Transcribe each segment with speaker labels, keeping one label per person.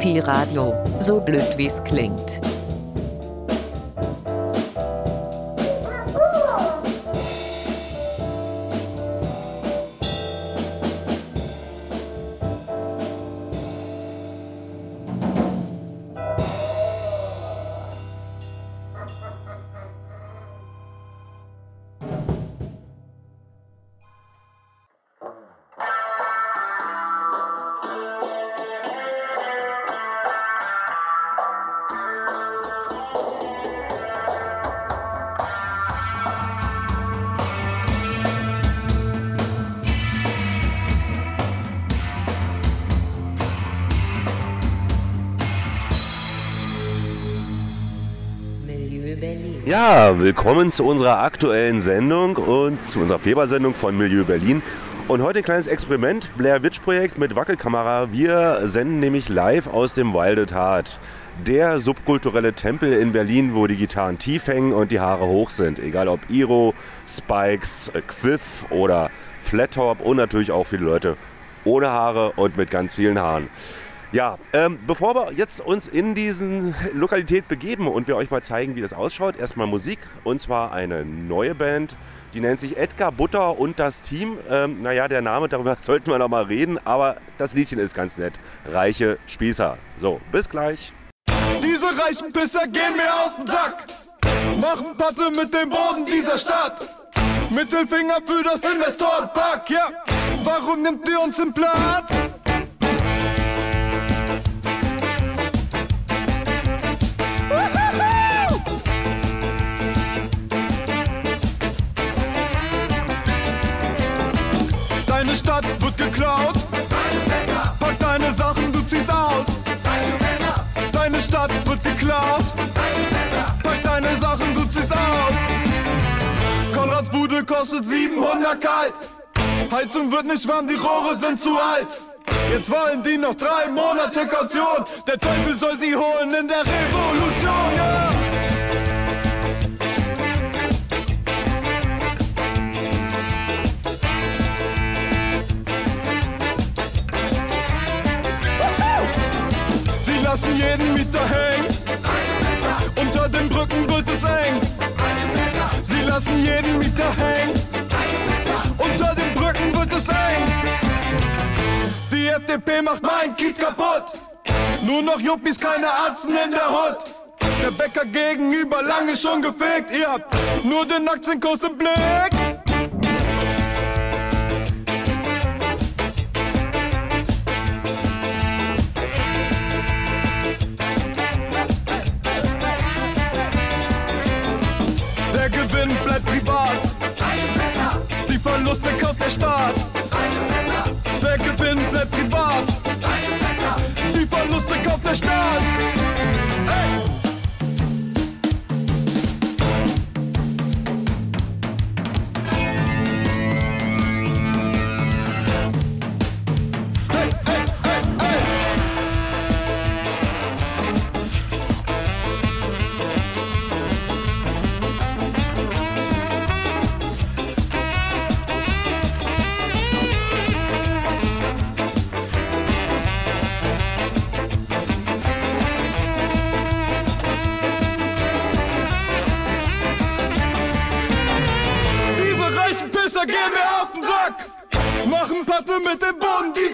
Speaker 1: Pi Radio, so blöd wie's klingt.
Speaker 2: Willkommen zu unserer aktuellen Sendung und zu unserer Februarsendung von Milieu Berlin. Und heute ein kleines Experiment, Blair Witch Projekt mit Wackelkamera. Wir senden nämlich live aus dem Wilded Heart, der subkulturelle Tempel in Berlin, wo die Gitarren tief hängen und die Haare hoch sind. Egal ob Iro, Spikes, Quiff oder Flattop und natürlich auch viele Leute ohne Haare und mit ganz vielen Haaren. Ja, ähm, bevor wir jetzt uns in diesen Lokalität begeben und wir euch mal zeigen, wie das ausschaut, erstmal Musik und zwar eine neue Band, die nennt sich Edgar Butter und das Team. Ähm, naja, der Name, darüber sollten wir noch mal reden, aber das Liedchen ist ganz nett. Reiche Spießer. So, bis gleich.
Speaker 3: Diese reichen Pisser gehen mir auf den Sack, machen Patte mit dem Boden dieser Stadt. Mittelfinger für das Investorenpack, ja. Warum nimmt ihr uns den Platz? Kostet 700 kalt. Heizung wird nicht warm, die Rohre sind zu alt. Jetzt wollen die noch drei Monate Kaution. Der Teufel soll sie holen in der Revolution, ja. Sie lassen jeden Mieter hängen. Unter den Brücken wird es eng. Lassen jeden Mieter hängen. Unter den Brücken wird es eng. Die FDP macht mein Kiez kaputt. Nur noch Juppies, keine Arzten in der Hut. Der Bäcker gegenüber lange schon gefegt. Ihr habt nur den Aktienkurs im Blick. Der Staat. Der Gewinn bleibt privat. Die Verluste kauft der Staat.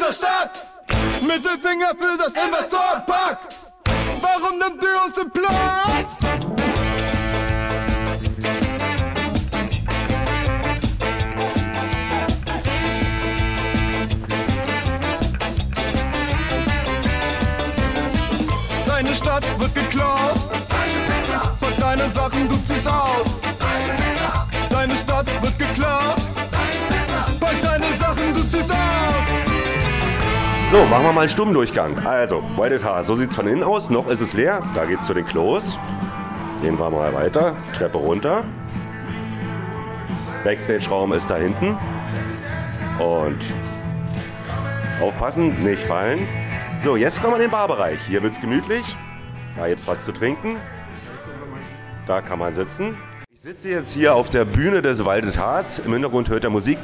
Speaker 3: Dieser Stadt. Mittelfinger für das Investorenpack. Warum nimmt ihr uns den Platz? Deine Stadt wird geklaut. Pack deine Sachen, du ziehst aus.
Speaker 2: So, machen wir mal einen Stummdurchgang. Also, White Heart, so sieht es von innen aus. Noch ist es leer. Da geht's zu den Klos. Gehen wir mal weiter. Treppe runter. Backstage-Raum ist da hinten. Und aufpassen, nicht fallen. So, jetzt kommen wir in den Barbereich. Hier wird's gemütlich. Da gibt's was zu trinken. Da kann man sitzen. Ich sitze jetzt hier auf der Bühne des Waldet Harz. Im Hintergrund hört ihr Musik.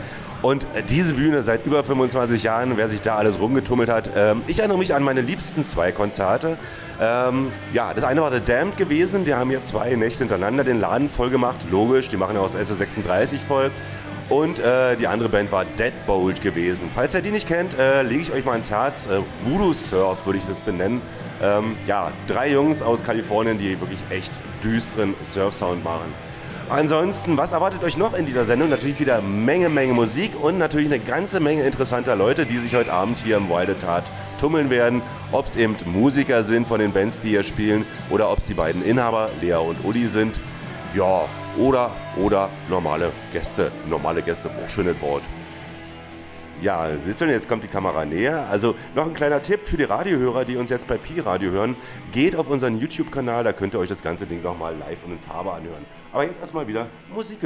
Speaker 2: Und äh, diese Bühne seit über 25 Jahren, wer sich da alles rumgetummelt hat. Ähm, ich erinnere mich an meine liebsten zwei Konzerte. Ähm, ja, das eine war The Damned gewesen. Die haben hier zwei Nächte hintereinander den Laden voll gemacht. Logisch, die machen ja auch das SO36 voll. Und äh, die andere Band war Deadbolt gewesen. Falls ihr die nicht kennt, äh, lege ich euch mal ins Herz. Äh, Voodoo Surf würde ich das benennen. Ähm, ja, drei Jungs aus Kalifornien, die wirklich echt düsteren Surf-Sound machen. Ansonsten, was erwartet euch noch in dieser Sendung? Natürlich wieder Menge, Menge Musik und natürlich eine ganze Menge interessanter Leute, die sich heute Abend hier im Wilde Tat tummeln werden. Ob es eben Musiker sind von den Bands, die hier spielen, oder ob es die beiden Inhaber, Lea und Uli, sind. Ja, oder, oder normale Gäste. Normale Gäste, auch schönes Wort. Ja, du, jetzt kommt die Kamera näher. Also noch ein kleiner Tipp für die Radiohörer, die uns jetzt bei Pi-Radio hören. Geht auf unseren YouTube-Kanal, da könnt ihr euch das ganze Ding nochmal live und in Farbe anhören. Aber jetzt erstmal wieder Musik.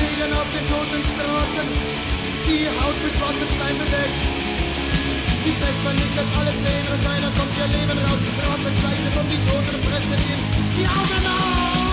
Speaker 2: liegen
Speaker 4: auf den toten Straßen, die Haut mit schwarzem Stein bedeckt. Die Pest vernichtet alles Leben und keiner kommt
Speaker 2: ihr
Speaker 4: Leben raus. Rat mit Scheiße um die Toten fressen ihm die Augen auf!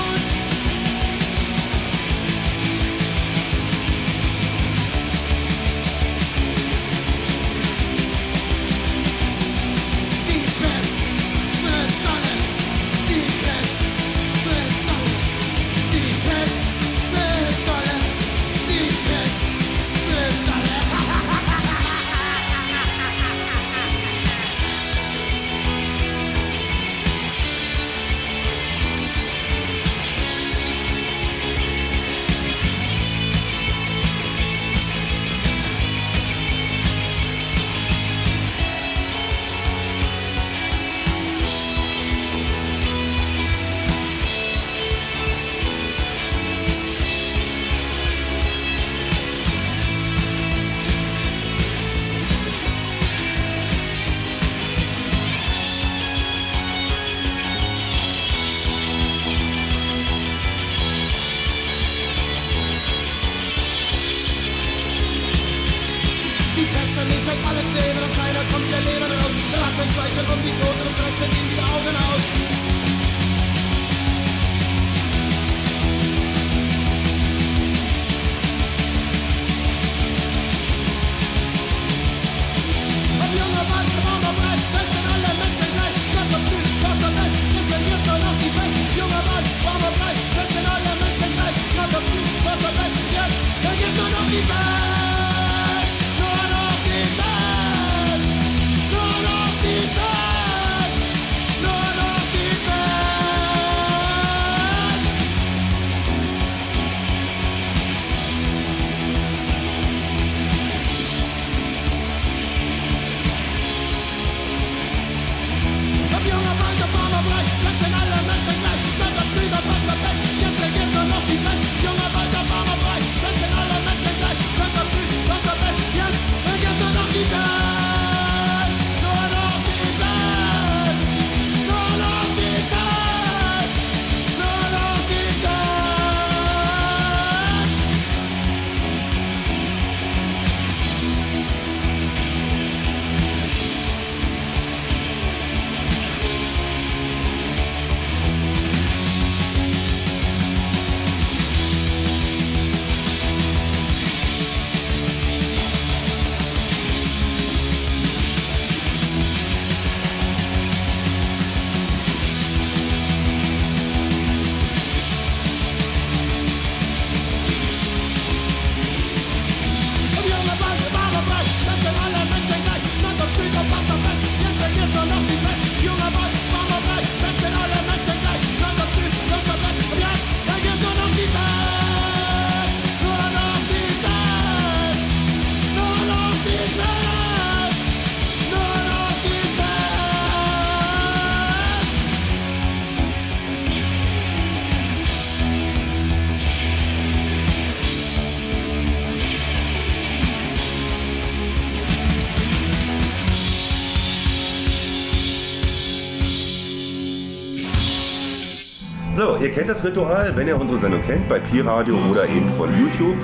Speaker 2: Kennt das Ritual, wenn ihr unsere Sendung kennt, bei Pi-Radio oder eben von YouTube.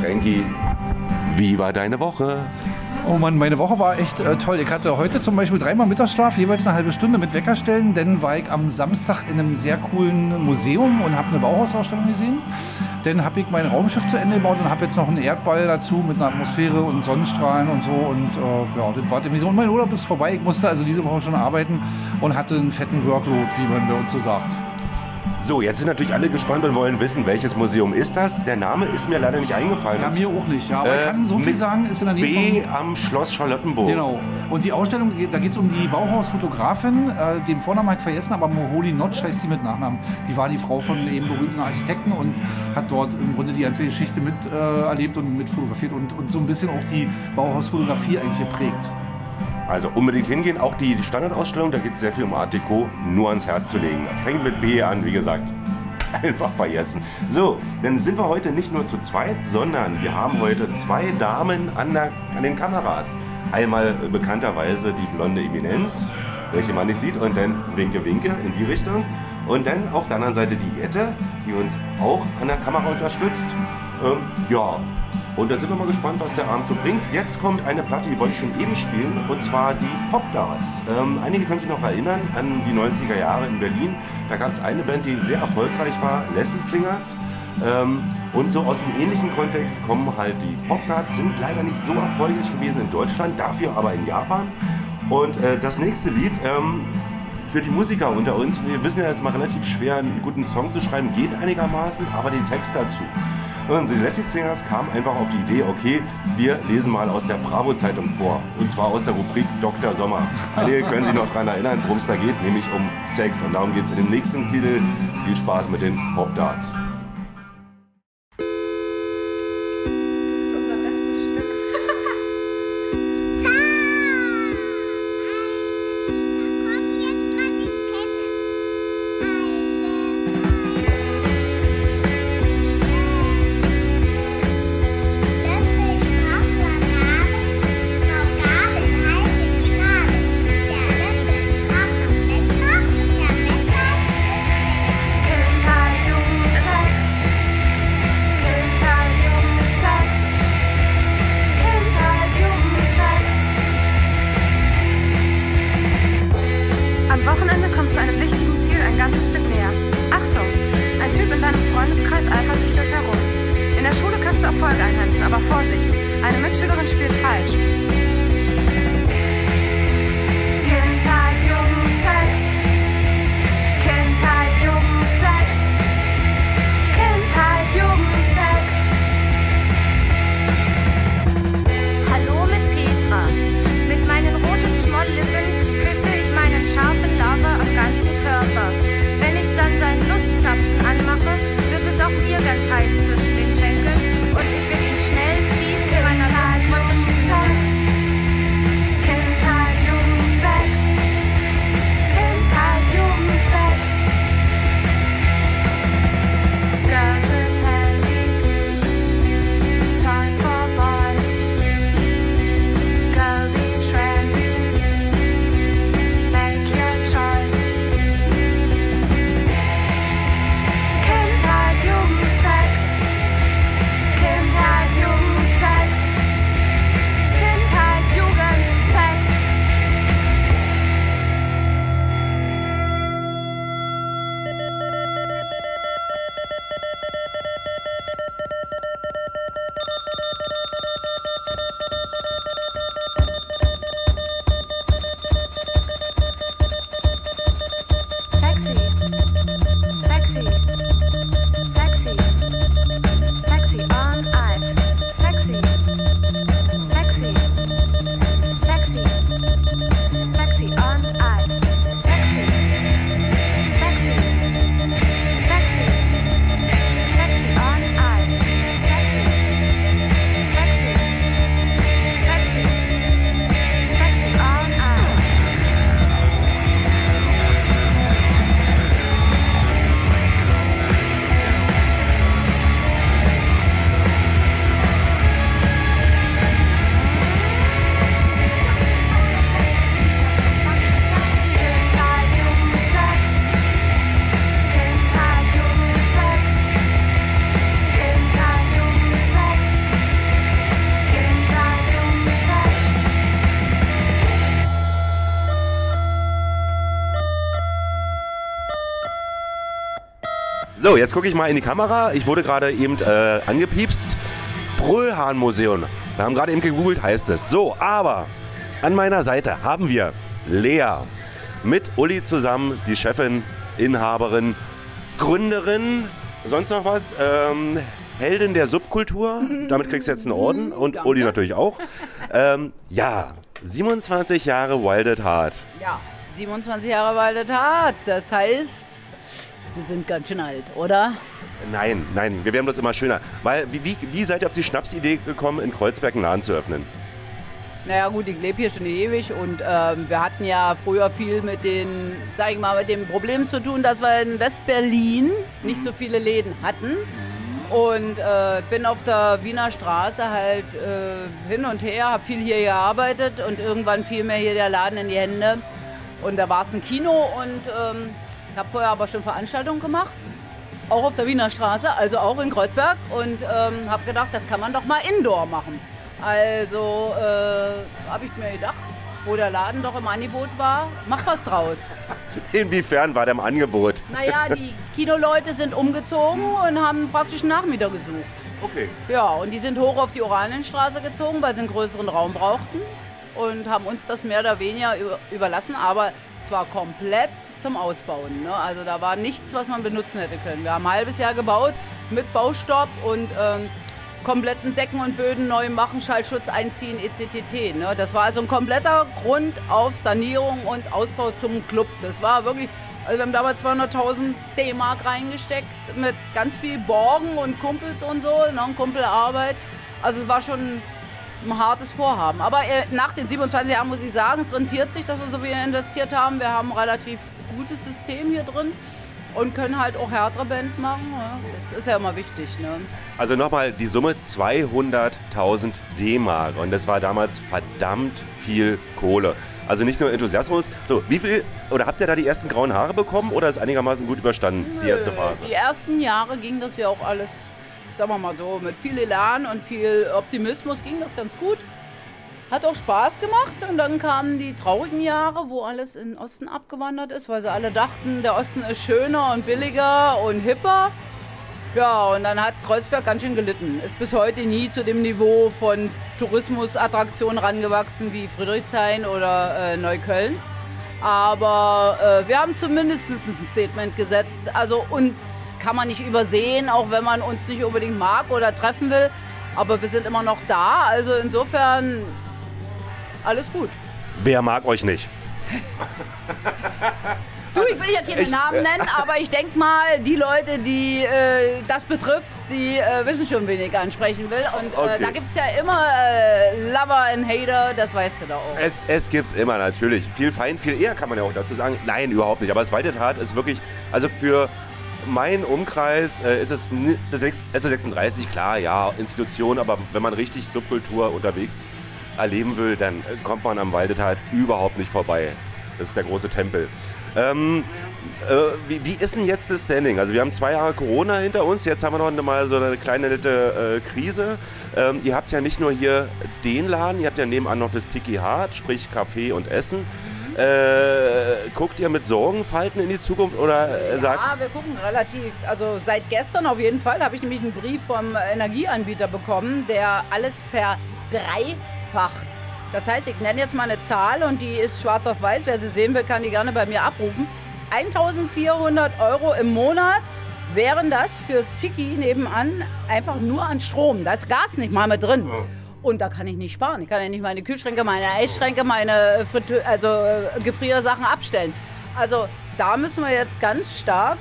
Speaker 2: Frankie, wie war deine Woche?
Speaker 5: Oh Mann, meine Woche war echt äh, toll. Ich hatte heute zum Beispiel dreimal Mittagsschlaf, jeweils eine halbe Stunde mit Weckerstellen. Dann war ich am Samstag in einem sehr coolen Museum und habe eine Bauhausausstellung gesehen. Dann habe ich mein Raumschiff zu Ende gebaut und habe jetzt noch einen Erdball dazu mit einer Atmosphäre und Sonnenstrahlen und so. Und äh, ja, das war irgendwie so. Und mein Urlaub ist vorbei. Ich musste also diese Woche schon arbeiten und hatte einen fetten Workload, wie man bei uns so sagt.
Speaker 2: So, jetzt sind natürlich alle gespannt und wollen wissen, welches Museum ist das. Der Name ist mir leider nicht eingefallen.
Speaker 5: Ja, mir auch nicht. Ja, aber ich
Speaker 2: Äh,
Speaker 5: kann so viel sagen, ist in der Nähe
Speaker 2: B
Speaker 5: von...
Speaker 2: am Schloss Charlottenburg.
Speaker 5: Genau. Und die Ausstellung, da geht es um die Bauhausfotografin. Äh, den Vornamen habe ich vergessen, aber Moholi Notch heißt die mit Nachnamen. Die war die Frau von eben berühmten Architekten und hat dort im Grunde die ganze Geschichte mit äh, erlebt und mit fotografiert und, und so ein bisschen auch die Bauhausfotografie eigentlich geprägt.
Speaker 2: Also unbedingt hingehen. Auch die, die Standardausstellung, da geht es sehr viel um Art Deco, nur ans Herz zu legen. Fängt mit B an, wie gesagt. Einfach vergessen. So, dann sind wir heute nicht nur zu zweit, sondern wir haben heute zwei Damen an, der, an den Kameras. Einmal bekannterweise die blonde Eminenz, welche man nicht sieht, und dann Winke Winke in die Richtung. Und dann auf der anderen Seite die Jette, die uns auch an der Kamera unterstützt. Ähm, ja, und dann sind wir mal gespannt, was der Abend so bringt. Jetzt kommt eine Platte, die wollte ich schon ewig spielen, und zwar die Pop Darts. Ähm, einige können sich noch erinnern an die 90er Jahre in Berlin. Da gab es eine Band, die sehr erfolgreich war, Leslie Singers. Ähm, und so aus dem ähnlichen Kontext kommen halt die Pop Darts, sind leider nicht so erfolgreich gewesen in Deutschland, dafür aber in Japan. Und äh, das nächste Lied, ähm, für die Musiker unter uns, wir wissen ja, es ist mal relativ schwer, einen guten Song zu schreiben, geht einigermaßen, aber den Text dazu. Und die Leslie Singers kamen einfach auf die Idee, okay, wir lesen mal aus der Bravo-Zeitung vor. Und zwar aus der Rubrik Dr. Sommer. Einige können sich noch daran erinnern, worum es da geht, nämlich um Sex. Und darum geht es in dem nächsten Titel. Viel Spaß mit den Pop So, jetzt gucke ich mal in die Kamera. Ich wurde gerade eben äh, angepiepst. Brüllhahn-Museum. Wir haben gerade eben gegoogelt, heißt es. So, aber an meiner Seite haben wir Lea. Mit Uli zusammen, die Chefin, Inhaberin, Gründerin, sonst noch was? Ähm, Heldin der Subkultur. Damit kriegst du jetzt einen Orden. Und
Speaker 6: Danke.
Speaker 2: Uli natürlich auch. Ähm, ja, 27 Jahre Wild at Heart.
Speaker 6: Ja, 27 Jahre Walde Tat. Das heißt, wir sind ganz schön alt, oder?
Speaker 2: Nein, nein, wir werden das immer schöner. Weil, wie, wie, wie seid ihr auf die Schnapsidee gekommen, in Kreuzberg einen Laden zu öffnen?
Speaker 6: Naja gut, ich lebe hier schon ewig und ähm, wir hatten ja früher viel mit den, sag ich mal, mit dem Problem zu tun, dass wir in West-Berlin nicht so viele Läden hatten. Und äh, bin auf der Wiener Straße halt äh, hin und her, habe viel hier gearbeitet und irgendwann fiel mir hier der Laden in die Hände. Und da war es ein Kino und ähm, habe vorher aber schon Veranstaltungen gemacht. Auch auf der Wiener Straße, also auch in Kreuzberg. Und ähm, habe gedacht, das kann man doch mal indoor machen. Also äh, habe ich mir gedacht, wo der Laden doch im Angebot war, mach was draus.
Speaker 2: Inwiefern war der im Angebot?
Speaker 6: Naja, die Kinoleute sind umgezogen und haben praktisch einen Nachmieter gesucht.
Speaker 2: Okay.
Speaker 6: Ja, und die sind hoch auf die Oranienstraße gezogen, weil sie einen größeren Raum brauchten und haben uns das mehr oder weniger über- überlassen, aber es war komplett zum Ausbauen. Ne? Also da war nichts, was man benutzen hätte können. Wir haben ein halbes Jahr gebaut mit Baustopp und ähm, kompletten Decken und Böden neu machen, Schallschutz einziehen, etc. Ne? Das war also ein kompletter Grund auf Sanierung und Ausbau zum Club. Das war wirklich, also wir haben damals 200.000 D-Mark reingesteckt mit ganz viel Borgen und Kumpels und so, ne? und Kumpelarbeit. Also es war schon ein hartes Vorhaben. Aber äh, nach den 27 Jahren muss ich sagen, es rentiert sich, dass wir so viel investiert haben. Wir haben ein relativ gutes System hier drin und können halt auch härtere Band machen. Ja? Das ist ja immer wichtig. Ne?
Speaker 2: Also nochmal die Summe 200.000 D-Mark. Und das war damals verdammt viel Kohle. Also nicht nur Enthusiasmus. So, wie viel, oder habt ihr da die ersten grauen Haare bekommen oder ist einigermaßen gut überstanden, die erste Phase?
Speaker 6: Die ersten Jahre ging das ja auch alles, sagen wir mal so, mit viel Elan und viel Optimismus ging das ganz gut. Hat auch Spaß gemacht und dann kamen die traurigen Jahre, wo alles in den Osten abgewandert ist, weil sie alle dachten, der Osten ist schöner und billiger und hipper. Ja, und dann hat Kreuzberg ganz schön gelitten. Ist bis heute nie zu dem Niveau von Tourismusattraktionen rangewachsen wie Friedrichshain oder äh, Neukölln. Aber äh, wir haben zumindest ein Statement gesetzt. Also uns kann man nicht übersehen, auch wenn man uns nicht unbedingt mag oder treffen will. Aber wir sind immer noch da. Also insofern alles gut.
Speaker 2: Wer mag euch nicht?
Speaker 6: Du, ich will ja keine
Speaker 2: Ich,
Speaker 6: Namen
Speaker 2: äh,
Speaker 6: nennen, aber ich denke mal, die Leute, die äh, das betrifft, die äh, wissen schon, wen ich ansprechen will. Und
Speaker 2: Okay.
Speaker 6: äh, da gibt es ja immer äh, Lover und Hater, das weißt du da auch.
Speaker 2: Es, es gibt's immer natürlich. Viel fein, viel eher kann man ja auch dazu sagen. Nein, überhaupt nicht. Aber das Weite Tat ist wirklich, also für meinen Umkreis äh, ist es ni- das sechs- SO36, klar, ja, Institution, aber wenn man richtig Subkultur unterwegs erleben will, dann äh, kommt man am Waldetat überhaupt nicht vorbei. Das ist der große Tempel. Ähm, äh, wie, wie ist denn jetzt das Standing? Also wir haben zwei Jahre Corona hinter uns, jetzt haben wir noch mal so eine kleine nette äh, Krise. Ähm, ihr habt ja nicht nur hier den Laden, ihr habt ja nebenan noch das Tiki Hart, sprich Kaffee und Essen. Äh, guckt ihr mit Sorgenfalten in die Zukunft oder äh, sagt,
Speaker 6: Ja, wir gucken relativ, also seit gestern auf jeden Fall habe ich nämlich einen Brief vom Energieanbieter bekommen, der alles verdreifacht. Das heißt, ich nenne jetzt mal eine Zahl und die ist schwarz auf weiß. Wer sie sehen will, kann die gerne bei mir abrufen. 1400 Euro im Monat wären das fürs Tiki nebenan einfach nur an Strom. Da ist Gas nicht mal mit drin. Und da kann ich nicht sparen. Ich kann ja nicht meine Kühlschränke, meine Eisschränke, meine Friteu also äh, Gefriersachen abstellen. Also da müssen wir jetzt ganz stark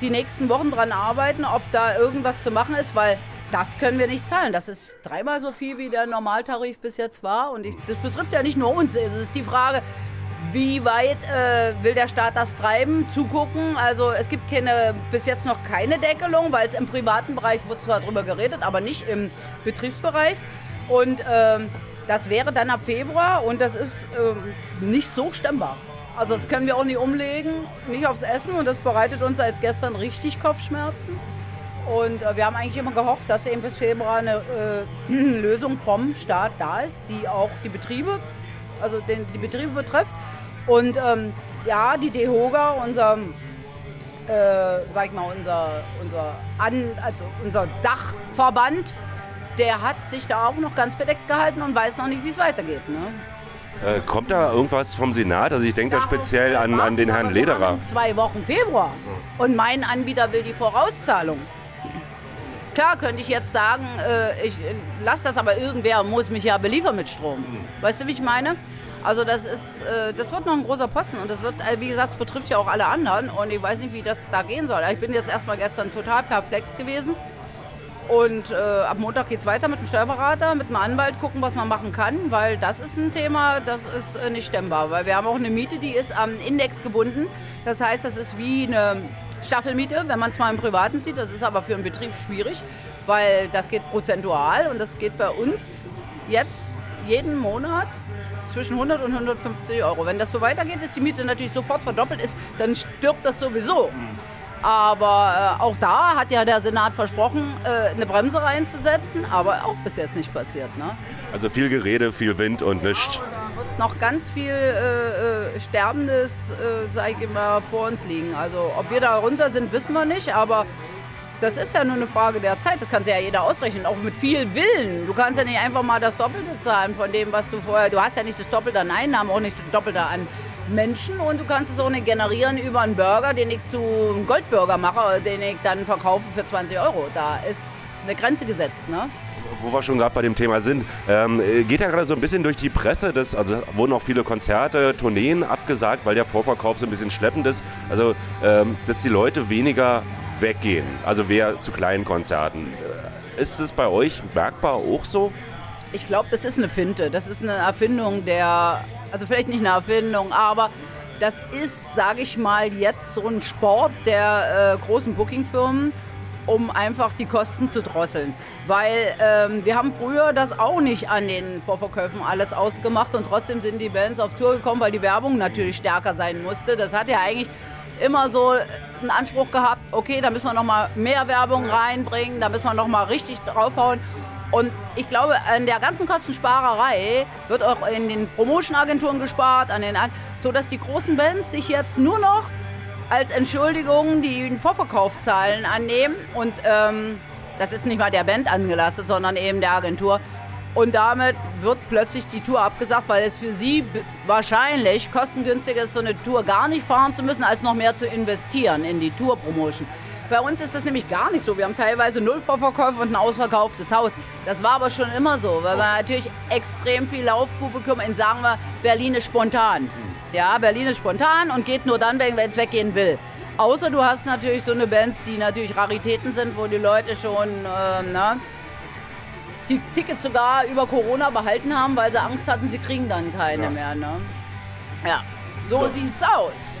Speaker 6: die nächsten Wochen dran arbeiten, ob da irgendwas zu machen ist, weil das können wir nicht zahlen. Das ist dreimal so viel, wie der Normaltarif bis jetzt war. Und ich, das betrifft ja nicht nur uns. Es ist die Frage, wie weit äh, will der Staat das treiben, zugucken? Also es gibt keine, bis jetzt noch keine Deckelung, weil es im privaten Bereich wird zwar drüber geredet, aber nicht im Betriebsbereich. Und ähm, das wäre dann ab Februar und das ist ähm, nicht so stemmbar. Also das können wir auch nicht umlegen, nicht aufs Essen und das bereitet uns seit gestern richtig Kopfschmerzen. Und äh, wir haben eigentlich immer gehofft, dass eben bis Februar eine äh, Lösung vom Staat da ist, die auch die Betriebe, also den, die Betriebe betrifft. Und ähm, ja, die DEHOGA, unser äh, sag ich mal, unser, unser, An, also unser Dachverband, der hat sich da auch noch ganz bedeckt gehalten und weiß noch nicht, wie es weitergeht. Ne?
Speaker 2: Äh, kommt da irgendwas vom Senat? Also ich denke da speziell an, an den Herrn Lederer.
Speaker 6: zwei Wochen Februar. Und mein Anbieter will die Vorauszahlung. Klar könnte ich jetzt sagen, äh, ich äh, lasse das, aber irgendwer muss mich ja beliefern mit Strom. Weißt du, wie ich meine? Also das ist, äh, das wird noch ein großer Posten und das wird, äh, wie gesagt, es betrifft ja auch alle anderen und ich weiß nicht, wie das da gehen soll. Ich bin jetzt erstmal gestern total perplex gewesen und äh, ab Montag geht es weiter mit dem Steuerberater, mit dem Anwalt, gucken, was man machen kann, weil das ist ein Thema, das ist äh, nicht stemmbar, weil wir haben auch eine Miete, die ist am Index gebunden. Das heißt, das ist wie eine Staffelmiete, wenn man es mal im Privaten sieht. Das ist aber für einen Betrieb schwierig, weil das geht prozentual und das geht bei uns jetzt jeden Monat zwischen 100 und 150 Euro. Wenn das so weitergeht, ist die Miete natürlich sofort verdoppelt ist, dann stirbt das sowieso. Aber äh, auch da hat ja der Senat versprochen, äh, eine Bremse reinzusetzen, aber auch bis jetzt nicht passiert. Ne?
Speaker 2: Also viel Gerede, viel Wind und nichts.
Speaker 6: Wird noch ganz viel äh, äh, Sterbendes, äh, sag ich immer, vor uns liegen. Also ob wir da runter sind, wissen wir nicht, aber das ist ja nur eine Frage der Zeit. Das kann sich ja jeder ausrechnen, auch mit viel Willen. Du kannst ja nicht einfach mal das Doppelte zahlen von dem, was du vorher. Du hast ja nicht das Doppelte an Einnahmen, auch nicht das Doppelte an Menschen und du kannst es auch nicht generieren über einen Burger, den ich zu einem Goldburger mache, den ich dann verkaufe für 20 Euro. Da ist eine Grenze gesetzt, ne?
Speaker 2: Wo wir schon gerade bei dem Thema sind, ähm, äh, geht ja gerade so ein bisschen durch die Presse, dass, also wurden auch viele Konzerte, Tourneen abgesagt, weil der Vorverkauf so ein bisschen schleppend ist. Also, ähm, dass die Leute weniger weggehen, also wer zu kleinen Konzerten. Äh, Ist es bei euch merkbar auch so?
Speaker 6: Ich glaube, das ist eine Finte. Das ist eine Erfindung der, also vielleicht nicht eine Erfindung, aber das ist, sage ich mal, jetzt so ein Sport der äh, großen Bookingfirmen, um einfach die Kosten zu drosseln. Weil ähm, wir haben früher das auch nicht an den Vorverkäufen alles ausgemacht und trotzdem sind die Bands auf Tour gekommen, weil die Werbung natürlich stärker sein musste. Das hat ja eigentlich immer so einen Anspruch gehabt, okay, da müssen wir noch mal mehr Werbung reinbringen, da müssen wir noch mal richtig draufhauen. Und ich glaube, an der ganzen Kostensparerei wird auch in den Promotion-Agenturen gespart, an den, An- so dass die großen Bands sich jetzt nur noch als Entschuldigung die Vorverkaufszahlen annehmen. Und ähm, das ist nicht mal der Band angelastet, sondern eben der Agentur. Und damit wird plötzlich die Tour abgesagt, weil es für sie wahrscheinlich kostengünstiger ist, so eine Tour gar nicht fahren zu müssen, als noch mehr zu investieren in die Tour-Promotion. Bei uns ist das nämlich gar nicht so. Wir haben teilweise null Vorverkäufe und ein ausverkauftes Haus. Das war aber schon immer so, weil wir natürlich extrem viel Laufpublikum in, sagen wir, Berlin ist spontan. Ja, Berlin ist spontan und geht nur dann, wenn es weggehen will. Außer du hast natürlich so eine Bands, die natürlich Raritäten sind, wo die Leute schon, ähm, ne, die Tickets sogar über Corona behalten haben, weil sie Angst hatten, sie kriegen dann keine mehr. Ne? Ja, so, sieht's aus.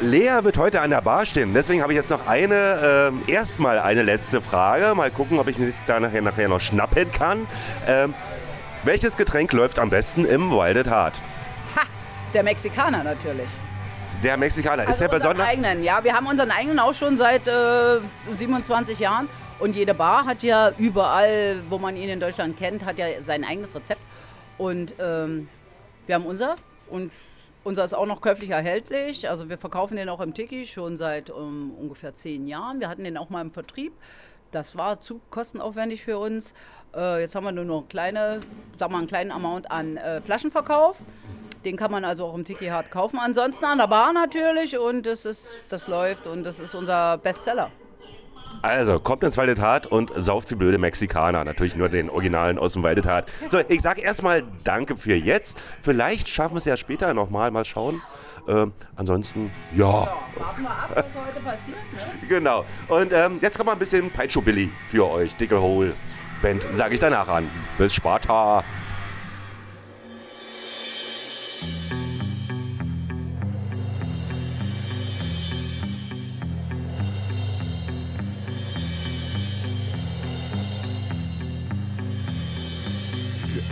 Speaker 2: Lea wird heute an der Bar stehen. Deswegen habe ich jetzt noch eine, ähm, erstmal eine letzte Frage. Mal gucken, ob ich mich da nachher, nachher noch schnappen kann. Ähm, welches Getränk läuft am besten im Wilded Heart?
Speaker 6: Ha, der Mexikaner natürlich.
Speaker 2: Der Mexikaner. ist
Speaker 6: Also
Speaker 2: der
Speaker 6: unseren
Speaker 2: besonders?
Speaker 6: eigenen, ja. Wir haben unseren eigenen auch schon seit äh, 27 Jahren. Und jede Bar hat ja überall, wo man ihn in Deutschland kennt, hat ja sein eigenes Rezept. Und ähm, wir haben unser und unser ist auch noch käuflich erhältlich. Also wir verkaufen den auch im Tiki schon seit ähm, ungefähr zehn Jahren. Wir hatten den auch mal im Vertrieb. Das war zu kostenaufwendig für uns. Äh, jetzt haben wir nur noch kleine, sagen wir einen kleinen Amount an äh, Flaschenverkauf. Den kann man also auch im Tiki Hard kaufen. Ansonsten an der Bar natürlich und das, ist, das läuft und das ist unser Bestseller.
Speaker 2: Also, kommt ins Wilded Heart und sauft wie blöde Mexikaner. Natürlich nur den Originalen aus dem Wilded Heart. So, ich sag erstmal Danke für jetzt. Vielleicht schaffen wir es ja später nochmal. Mal schauen. Ähm, ansonsten, ja.
Speaker 6: warten wir ab, was heute passiert. Ne?
Speaker 2: Genau. Und ähm, jetzt kommt mal ein bisschen Peitscho Billy für euch. Dicke Hole Band, sage ich danach an. Bis Sparta.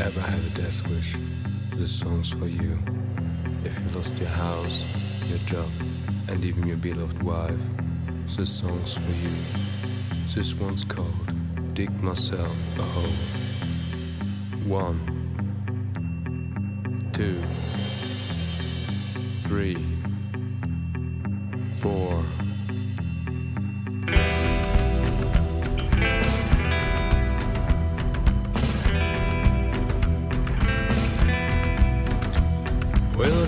Speaker 7: Ever had a death wish, this song's for you. If you lost your house, your job, and even your beloved wife, this song's for you. This one's called Dig Myself a Hole. One, two, three, four,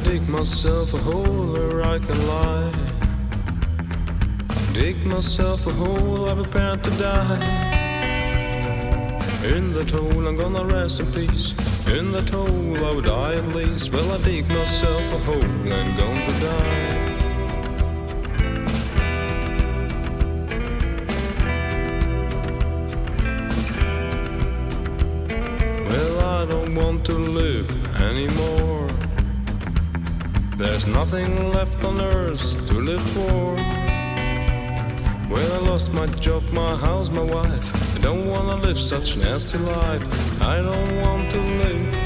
Speaker 7: dig myself a hole where I can lie. Dig myself a hole, I'm prepared to die. In that hole, I'm gonna rest in peace. In that hole, I would die at least. Well, I dig myself a hole going to die. Nothing left on earth to live for. Well, I lost my job, my house, my wife. I don't wanna live such nasty life. I don't want to live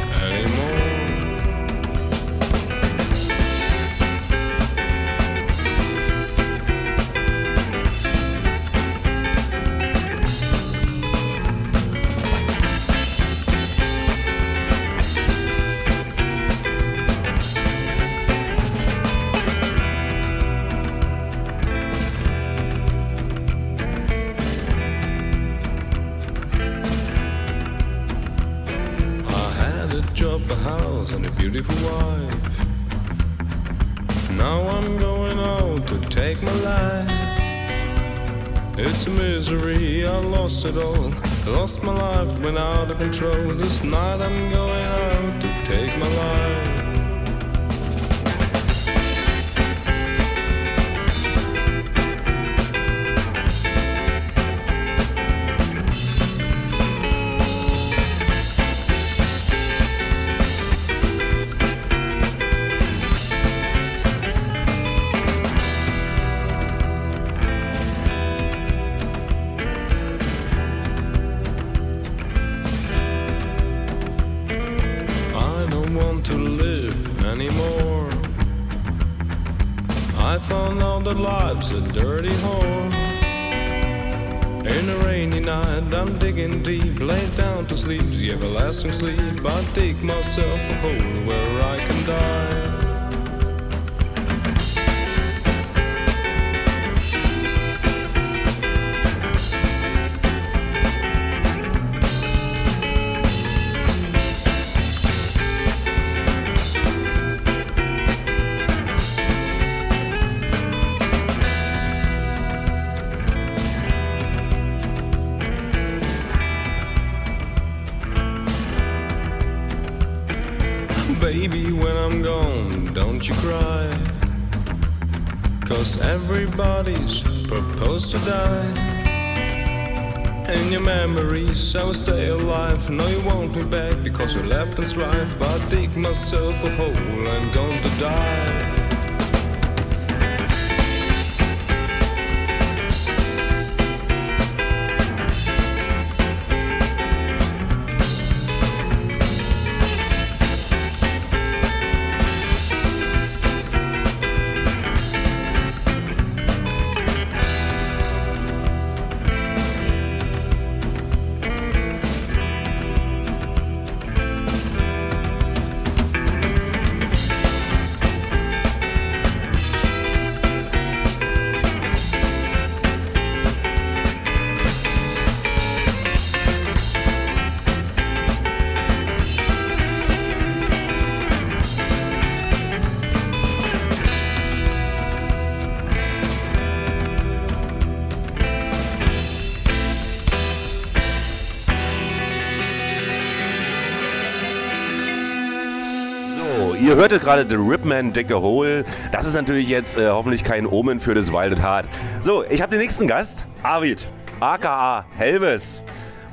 Speaker 2: ihr hörtet gerade The Ripman Dicke Hole. Das ist natürlich jetzt äh, hoffentlich kein Omen für das Wild at Heart. So, ich habe den nächsten Gast, Arvid, aka Helves.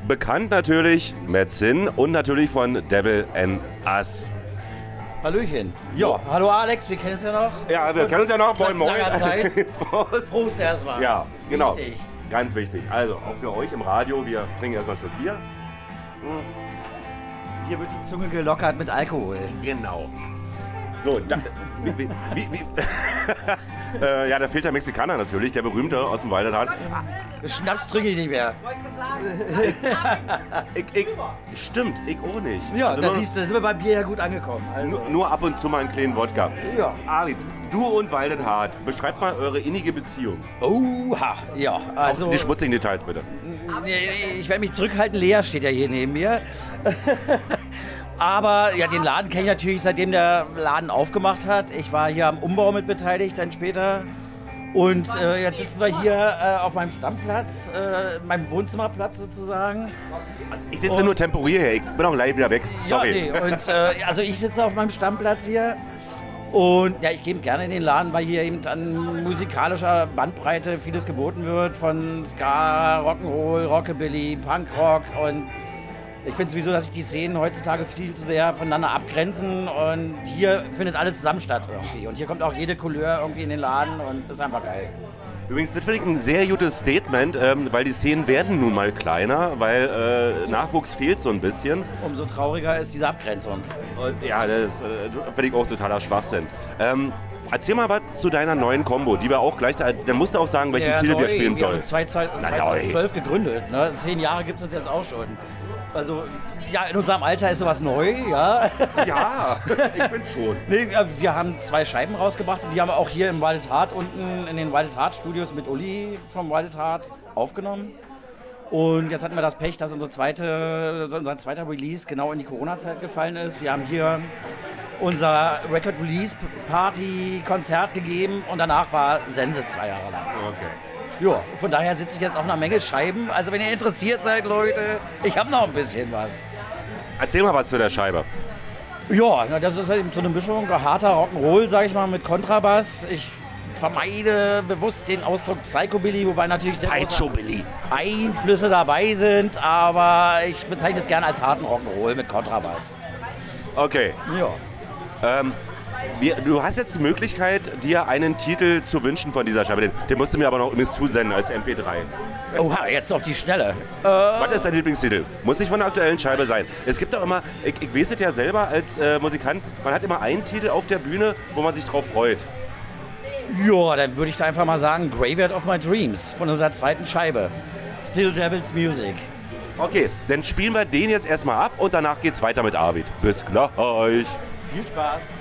Speaker 2: Bekannt natürlich Matt Sin und natürlich von Devil and Us.
Speaker 8: Hallöchen.
Speaker 2: Ja.
Speaker 8: Hallo Alex, wir kennen uns ja noch.
Speaker 2: Ja, wir kennen uns ja noch. Moin, moin.
Speaker 8: langer Zeit.
Speaker 2: Prost.
Speaker 8: Prost erstmal.
Speaker 2: Ja, genau.
Speaker 8: Wichtig.
Speaker 2: Ganz wichtig. Also, auch für euch im Radio, wir trinken erstmal schon Bier.
Speaker 8: Hier wird die Zunge gelockert mit Alkohol.
Speaker 2: Genau. So, da, wie, wie, wie, äh, ja, da fehlt der Mexikaner natürlich, der berühmte aus dem Waldertat.
Speaker 8: Schnaps trinke ich nicht mehr.
Speaker 2: Ich, ich, stimmt, ich auch nicht.
Speaker 8: Ja,
Speaker 2: Also
Speaker 8: da
Speaker 2: nur,
Speaker 8: siehst du, da sind wir beim Bier ja gut angekommen. Also,
Speaker 2: nur, nur ab und zu mal einen kleinen Wodka.
Speaker 8: Ja.
Speaker 2: Arvid, du und Waldet beschreibt mal eure innige Beziehung.
Speaker 8: Oha, ja. Also,
Speaker 2: Auch die schmutzigen Details bitte.
Speaker 8: ich werde mich zurückhalten. Lea steht ja hier neben mir. Aber ja, den Laden kenne ich natürlich, seitdem der Laden aufgemacht hat. Ich war hier am Umbau mit beteiligt, dann später. Und äh, jetzt sitzen wir hier äh, auf meinem Stammplatz, äh, meinem Wohnzimmerplatz sozusagen.
Speaker 2: Ich sitze nur temporär hier, ich bin auch gleich wieder weg. Sorry.
Speaker 8: Ja, nee. Und äh, also ich sitze auf meinem Stammplatz hier. Und ja, ich gehe gerne in den Laden, weil hier eben an musikalischer Bandbreite vieles geboten wird. Von Ska, Rock'n'Roll, Rockabilly, Punkrock und ich finde sowieso, dass sich die Szenen heutzutage viel zu sehr voneinander abgrenzen und hier findet alles zusammen statt irgendwie. Und hier kommt auch jede Couleur irgendwie in den Laden und das ist einfach geil.
Speaker 2: Übrigens, das finde ich ein sehr gutes Statement, ähm, weil die Szenen werden nun mal kleiner, weil äh, Nachwuchs fehlt so ein bisschen.
Speaker 8: Umso trauriger ist diese Abgrenzung.
Speaker 2: Und ja, das äh, finde ich auch totaler Schwachsinn. Ähm, erzähl mal was zu deiner neuen Combo, die wir auch gleich, da, dann musst du auch sagen, welchen Titel wir spielen
Speaker 8: wir haben
Speaker 2: sollen.
Speaker 8: uns 2012 gegründet. Ne? Zehn Jahre gibt es uns jetzt auch schon. Also, ja, in unserem Alter ist sowas neu, ja.
Speaker 2: Ja, ich bin schon.
Speaker 8: Nee, wir- haben zwei Scheiben rausgebracht und die haben wir auch hier im Wild Heart unten in den Wild Heart Studios mit Uli vom Wild Heart aufgenommen. Und jetzt hatten wir das Pech, dass unsere zweite, unser zweiter Release genau in die Corona-Zeit gefallen ist. Wir haben hier unser Record Release Party Konzert gegeben und danach war Sense zwei Jahre lang.
Speaker 2: Okay.
Speaker 8: Ja, von daher sitze ich jetzt auf einer Menge Scheiben. Also wenn ihr interessiert seid, Leute, ich habe noch ein bisschen was.
Speaker 2: Erzähl mal was zu der Scheibe.
Speaker 8: Ja, na, das ist eben so eine Mischung harter Rock'n'Roll, sag ich mal, mit Kontrabass. Ich vermeide bewusst den Ausdruck Psychobilly, wobei natürlich sehr große. Einflüsse dabei sind, aber ich bezeichne es gerne als harten Rock'n'Roll mit Kontrabass.
Speaker 2: Okay.
Speaker 8: Ja.
Speaker 2: Ähm, wir, du hast jetzt die Möglichkeit, dir einen Titel zu wünschen von dieser Scheibe. Den, den musst du mir aber noch übrigens zusenden als MP3.
Speaker 8: Oha, jetzt auf die Schnelle.
Speaker 2: Was ist dein Lieblingstitel? Muss nicht von der aktuellen Scheibe sein. Es gibt doch immer, ich, ich weiß es ja selber als äh, Musikant, man hat immer einen Titel auf der Bühne, wo man sich drauf freut.
Speaker 8: Ja, dann würde ich da einfach mal sagen Graveyard of My Dreams von unserer zweiten Scheibe. Still Devil's Music.
Speaker 2: Okay, dann spielen wir den jetzt erstmal ab und danach geht's weiter mit Arvid. Bis gleich.
Speaker 8: Viel Spaß.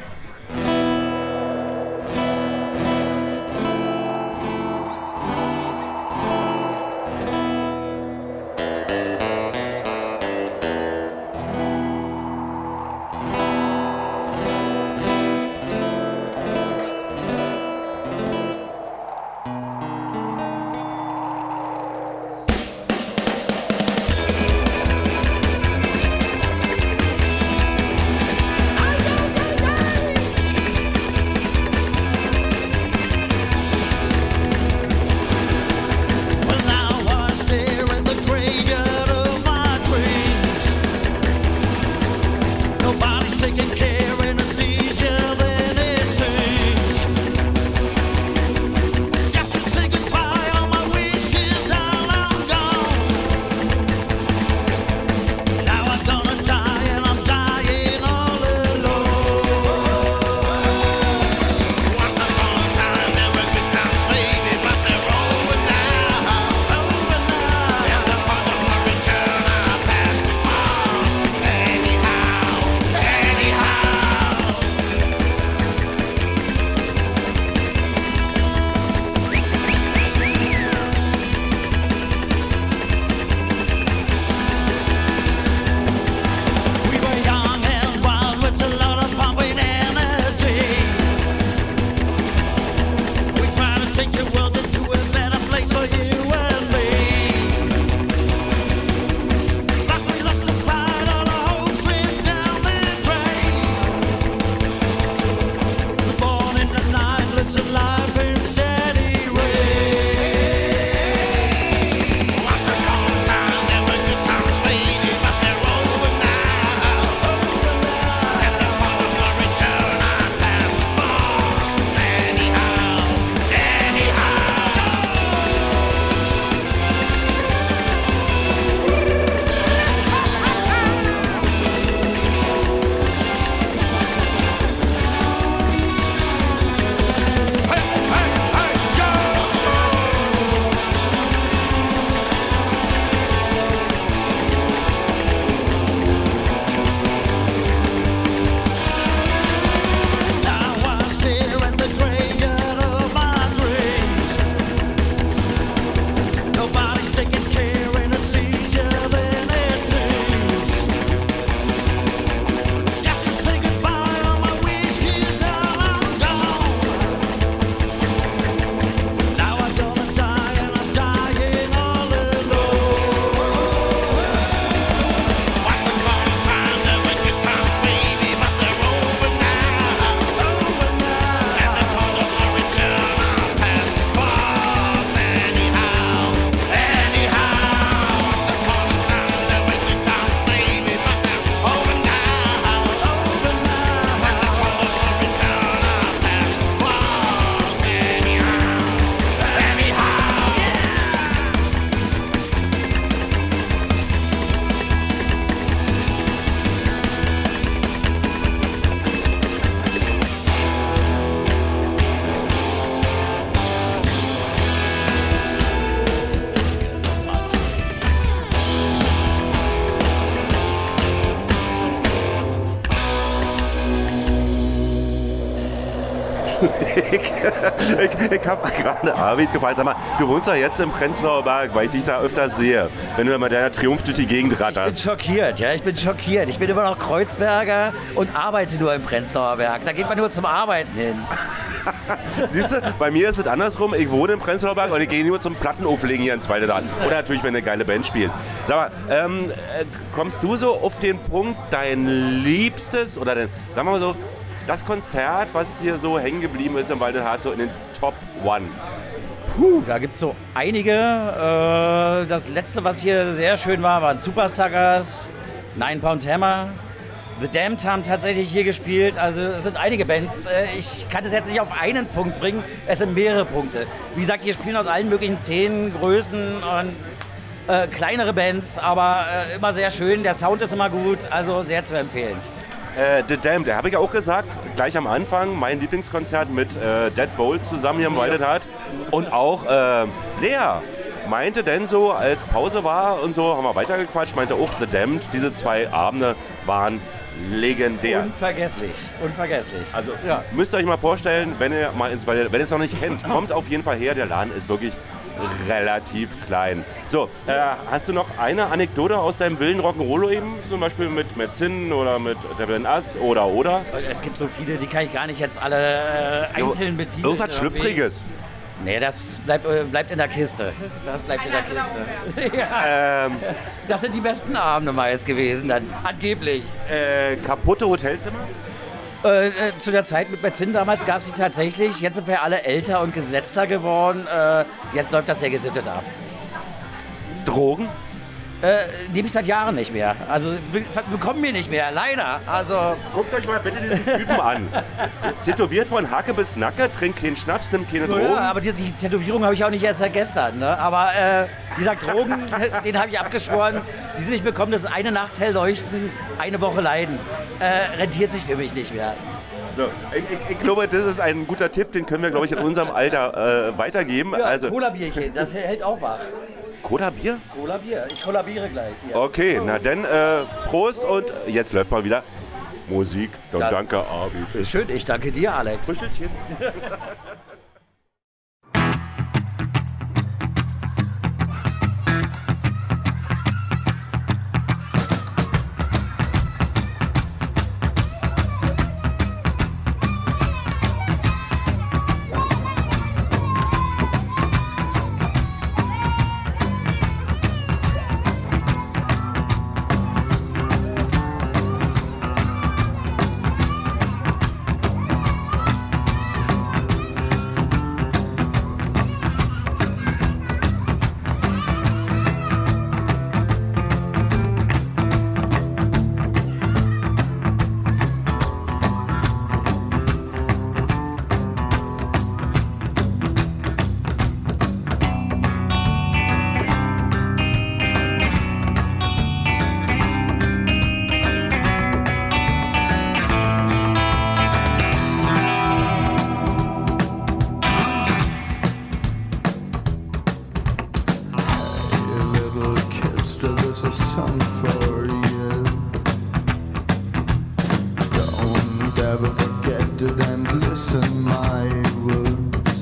Speaker 2: Ich ich, ich habe gerade Arvid gefragt, sag mal, du wohnst doch jetzt im Prenzlauer Berg, weil ich dich da öfter sehe, wenn du mit deiner Triumph durch die Gegend
Speaker 8: Ich bin
Speaker 2: ratterst.
Speaker 8: schockiert, ja, ich bin schockiert. Ich bin immer noch Kreuzberger und arbeite nur im Prenzlauer Berg. Da geht man nur zum Arbeiten hin.
Speaker 2: Siehst du, bei mir ist es andersrum. Ich wohne im Prenzlauer Berg und ich gehe nur zum Plattenauflegen hier ins Zweite dran. Oder natürlich, wenn eine geile Band spielt. Sag mal, ähm, äh, kommst du so auf den Punkt, dein liebstes oder dein, sagen wir mal so, das Konzert, was hier so hängen geblieben ist im Waldehart, so in den Top One?
Speaker 8: Puh, da gibt es so einige. Äh, das letzte, was hier sehr schön war, waren Supersuckers, Nine Pound Hammer. The Damned haben tatsächlich hier gespielt. Also es sind einige Bands. Äh, Ich kann es jetzt nicht auf einen Punkt bringen. Es sind mehrere Punkte. Wie gesagt, hier spielen aus allen möglichen Szenen, Größen und äh, kleinere Bands, aber äh, immer sehr schön. Der Sound ist immer gut, also sehr zu empfehlen.
Speaker 2: Äh, The Damned, der habe ich ja auch gesagt, gleich am Anfang, mein Lieblingskonzert mit äh, Dead Bolt zusammen hier im Waldehart. Und auch äh, Lea meinte denn so, als Pause war und so, haben wir weitergequatscht, meinte auch The Damned, diese zwei Abende waren legendär.
Speaker 8: Unvergesslich, unvergesslich.
Speaker 2: Also
Speaker 8: Ja.
Speaker 2: müsst ihr euch mal vorstellen, wenn ihr mal ins wenn ihr es noch nicht kennt, kommt auf jeden Fall her. Der Laden ist wirklich relativ klein. So, äh, hast du noch eine Anekdote aus deinem wilden Rock'n'Roll eben? Zum Beispiel mit Metzin oder mit Devin Ass oder oder?
Speaker 8: Es gibt so viele, die kann ich gar nicht jetzt alle äh, einzeln betiteln.
Speaker 2: Irgendwas. Schlüpfriges.
Speaker 8: Nee, das bleibt, äh, bleibt in der Kiste. Das bleibt in der Kiste. ja.
Speaker 2: Ähm,
Speaker 8: Das sind die besten Abende meist gewesen, dann angeblich.
Speaker 2: äh, kaputte Hotelzimmer?
Speaker 8: Äh, äh, zu der Zeit mit Metzin damals gab es sie tatsächlich. Jetzt sind wir alle älter und gesetzter geworden. Äh, jetzt läuft das sehr gesittet ab.
Speaker 2: Drogen?
Speaker 8: Äh, nehme ich seit Jahren nicht mehr. Also be bekommen wir nicht mehr, leider. Also
Speaker 2: Guckt euch mal bitte diesen Typen an. Tätowiert von Hacke bis Nacke, trinkt keinen Schnaps, nimmt keine Drogen.
Speaker 8: Ja, aber die, die Tätowierung habe ich auch nicht erst seit gestern. Ne? Aber äh, wie gesagt, Drogen, den habe ich abgeschworen. Die sind nicht bekommen, das ist eine Nacht hell leuchten, eine Woche leiden. Äh, rentiert sich für mich nicht mehr.
Speaker 2: So, ich, ich, glaube, das ist ein guter Tipp, den können wir, glaube ich, in unserem Alter äh, weitergeben.
Speaker 8: Ja,
Speaker 2: also,
Speaker 8: Cola-Bierchen, das hält auch wach.
Speaker 2: Cola-Bier?
Speaker 8: Cola-Bier, ich kollabiere gleich. Hier.
Speaker 2: Okay, na dann äh, Prost und jetzt läuft mal wieder Musik.
Speaker 8: Das-
Speaker 2: danke, Arvid.
Speaker 8: Schön, ich danke dir, Alex.
Speaker 2: Kuschelchen.
Speaker 9: Don't forget it and listen my words.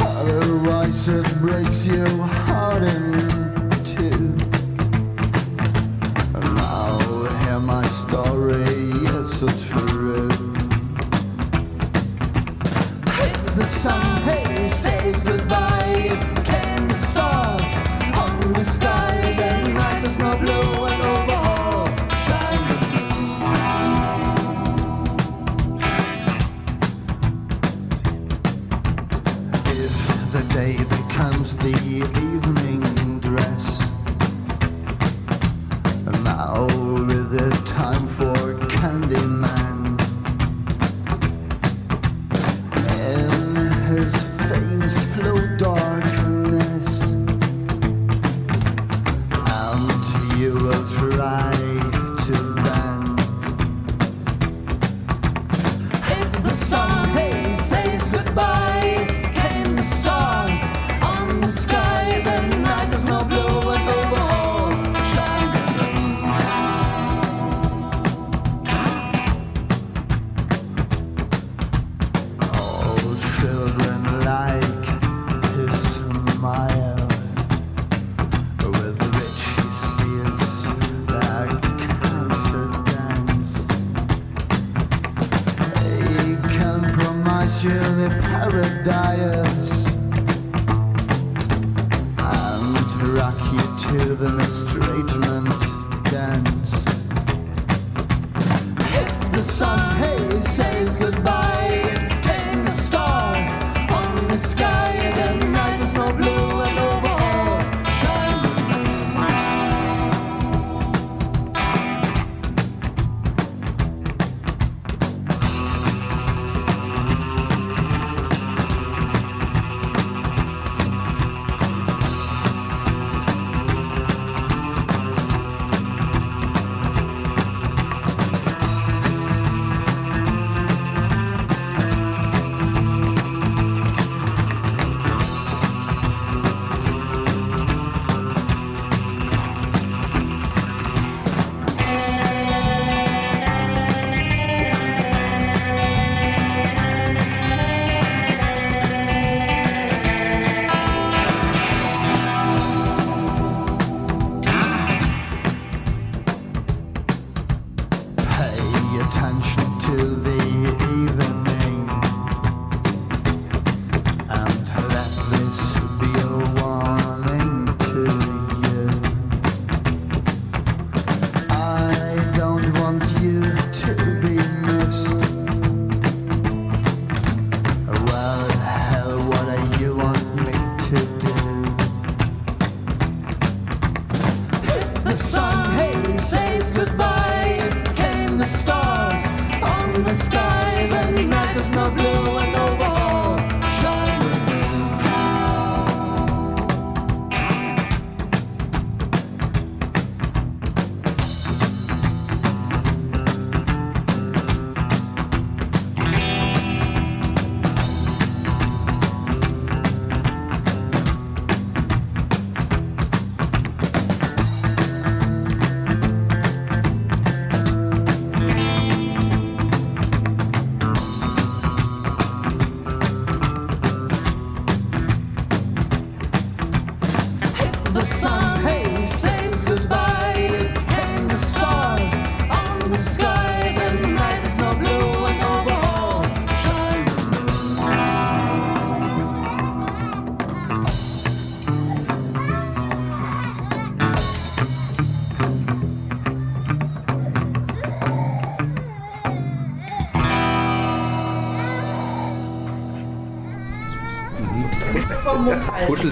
Speaker 9: Otherwise it breaks your heart in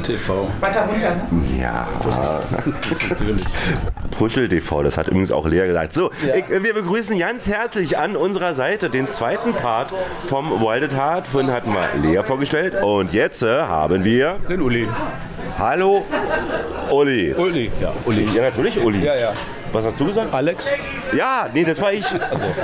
Speaker 10: TV.
Speaker 6: Weiter runter, ne?
Speaker 2: Ja,
Speaker 10: Natürlich.
Speaker 2: Puschel TV, das hat übrigens auch Lea gesagt. So, ich, äh, wir begrüßen ganz herzlich an unserer Seite den zweiten Part vom Wilded Heart. Vorhin hatten wir Lea vorgestellt und jetzt äh, haben wir.
Speaker 10: Den Uli.
Speaker 2: Hallo, Uli.
Speaker 10: Uli, ja, Uli.
Speaker 2: Ja, natürlich, Uli.
Speaker 10: Ja, ja.
Speaker 2: Was hast du gesagt?
Speaker 10: Alex?
Speaker 2: Ja, nee, das war ich.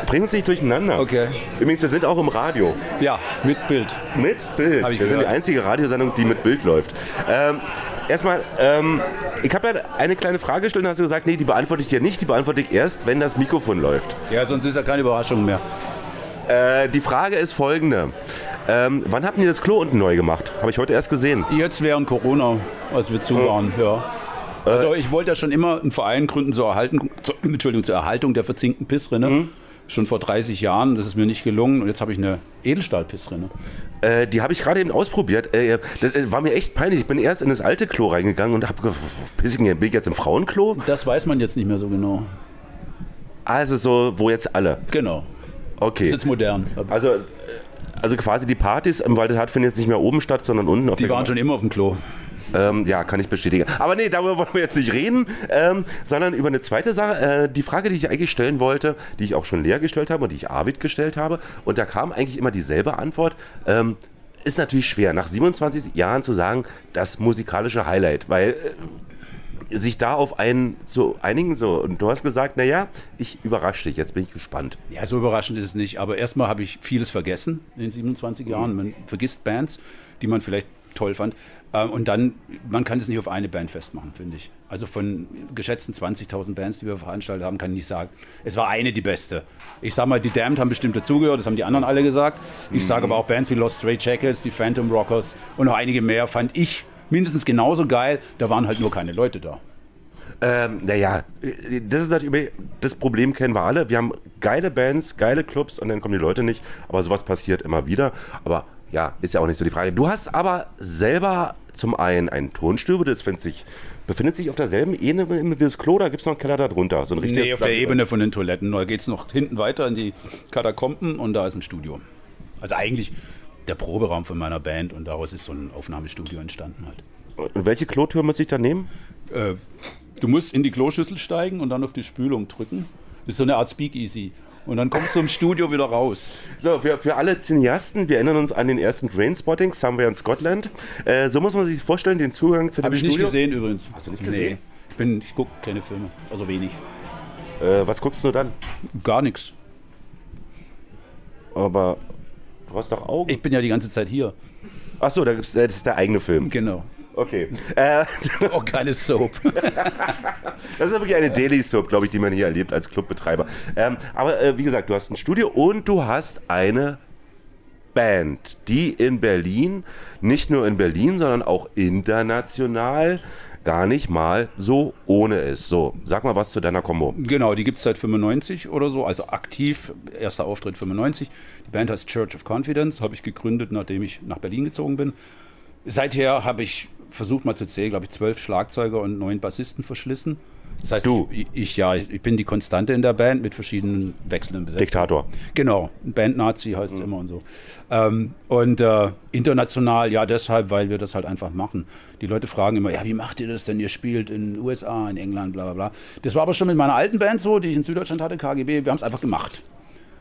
Speaker 2: Bring uns nicht durcheinander.
Speaker 10: Okay.
Speaker 2: Übrigens, wir sind auch im Radio.
Speaker 10: Ja, mit Bild.
Speaker 2: Mit Bild. Wir sind die
Speaker 10: gehört.
Speaker 2: einzige Radiosendung, die mit Bild läuft. Ähm, erstmal, ähm, ich habe ja eine kleine Frage gestellt und hast du gesagt, nee, die beantworte ich dir nicht, die beantworte ich erst, wenn das Mikrofon läuft.
Speaker 10: Ja, sonst ist ja keine Überraschung mehr.
Speaker 2: Äh, die Frage ist folgende. Ähm, wann habt ihr das Klo unten neu gemacht? Habe ich heute erst gesehen.
Speaker 10: Jetzt während Corona, als wir zu waren, ja. Also ich wollte ja schon immer einen Verein gründen zur, Erhalten, zur, Entschuldigung, zur Erhaltung der verzinkten Pissrinne. Schon vor 30 Jahren, das ist mir nicht gelungen und jetzt habe ich eine Edelstahl-Pissrinne.
Speaker 2: Äh, die habe ich gerade eben ausprobiert. Äh, das äh, war mir echt peinlich. Ich bin erst in das alte Klo reingegangen und habe gedacht, bin ich jetzt im Frauenklo?
Speaker 10: Das weiß man jetzt nicht mehr so genau.
Speaker 2: Also so, wo jetzt alle.
Speaker 10: Genau.
Speaker 2: Okay.
Speaker 10: Ist jetzt modern.
Speaker 2: Also, äh, also quasi die Partys im Waldeshardt finden jetzt nicht mehr oben statt, sondern unten auf
Speaker 10: Die waren schon immer auf dem Klo.
Speaker 2: Ähm, ja, kann ich bestätigen. Aber nee, darüber wollen wir jetzt nicht reden, ähm, sondern über eine zweite Sache. Äh, die Frage, die ich eigentlich stellen wollte, die ich auch schon Lea gestellt habe und die ich Arvid gestellt habe. Und da kam eigentlich immer dieselbe Antwort. Ähm, ist natürlich schwer, nach 27 Jahren zu sagen, das musikalische Highlight, weil äh, sich da auf einen zu einigen, so, und du hast gesagt, naja, ich überrasche dich, jetzt bin ich gespannt.
Speaker 10: Ja, so überraschend ist es nicht. Aber erstmal habe ich vieles vergessen in den 27 Jahren. Man vergisst Bands, die man vielleicht toll fand. Ähm, Und dann, man kann es nicht auf eine Band festmachen, finde ich. Also von geschätzten 20.000 Bands, die wir veranstaltet haben, kann ich nicht sagen, es war eine die beste. Ich sage mal, die Damned haben bestimmt dazugehört, das haben die anderen alle gesagt. Ich sage aber auch Bands wie Lost Stray Jackets, die Phantom Rockers und noch einige mehr fand ich mindestens genauso geil. Da waren halt nur keine Leute da.
Speaker 2: Ähm, naja, das ist natürlich, das Problem kennen wir alle. Wir haben geile Bands, geile Clubs und dann kommen die Leute nicht. Aber sowas passiert immer wieder. Aber ja, ist ja auch nicht so die Frage. Du hast aber selber zum einen ein Tonstübe, das findet sich, befindet sich auf derselben Ebene wie das Klo, da gibt es noch einen Keller darunter. So ein richtiges
Speaker 10: Nee, auf der Ebene von den Toiletten. Da geht es noch hinten weiter in die Katakomben und da ist ein Studio. Also eigentlich der Proberaum von meiner Band und daraus ist so ein Aufnahmestudio entstanden halt.
Speaker 2: Und welche Klotür muss ich da nehmen?
Speaker 10: Äh, du musst in die Kloschüssel steigen und dann auf die Spülung drücken. Das ist so eine Art Speakeasy. Und dann kommst du im Studio wieder raus.
Speaker 2: So, für, für alle Cineasten, wir erinnern uns an den ersten Trainspotting, Somewhere in Scotland. Äh, so muss man sich vorstellen, den Zugang zu dem
Speaker 10: Habe ich nicht
Speaker 2: Studio.
Speaker 10: gesehen übrigens.
Speaker 2: Hast du nicht gesehen?
Speaker 10: Nee. Ich, bin- ich gucke keine Filme, also wenig.
Speaker 2: Äh, was guckst du dann?
Speaker 10: Gar nichts.
Speaker 2: Aber du hast doch Augen.
Speaker 10: Ich bin ja die ganze Zeit hier.
Speaker 2: Achso, da gibt's, äh, das ist der eigene Film.
Speaker 10: Genau.
Speaker 2: Okay. Äh,
Speaker 10: Auch keine Soap.
Speaker 2: das ist ja wirklich eine Daily Soap, glaube ich, die man hier erlebt als Clubbetreiber. Ähm, aber äh, wie gesagt, du hast ein Studio und du hast eine Band, die in Berlin, nicht nur in Berlin, sondern auch international gar nicht mal so ohne ist. So, sag mal was zu deiner Kombo.
Speaker 10: Genau, die gibt es seit 95 oder so, also aktiv, erster Auftritt 95. Die Band heißt Church of Confidence, habe ich gegründet, nachdem ich nach Berlin gezogen bin. Seither habe ich versucht mal zu zählen, glaube ich, zwölf Schlagzeuger und neun Bassisten verschlissen. Das heißt,
Speaker 2: Du?
Speaker 10: Ich, ich ja, ich bin die Konstante in der Band mit verschiedenen wechselnden Besetzungen.
Speaker 2: Diktator.
Speaker 10: Genau, Band-Nazi heißt es immer und so. Ähm, und äh, international, ja, deshalb, weil wir das halt einfach machen. Die Leute fragen immer, ja, wie macht ihr das denn? Ihr spielt in den USA, in England, bla bla bla. Das war aber schon mit meiner alten Band so, die ich in Süddeutschland hatte, KGB. Wir haben es einfach gemacht.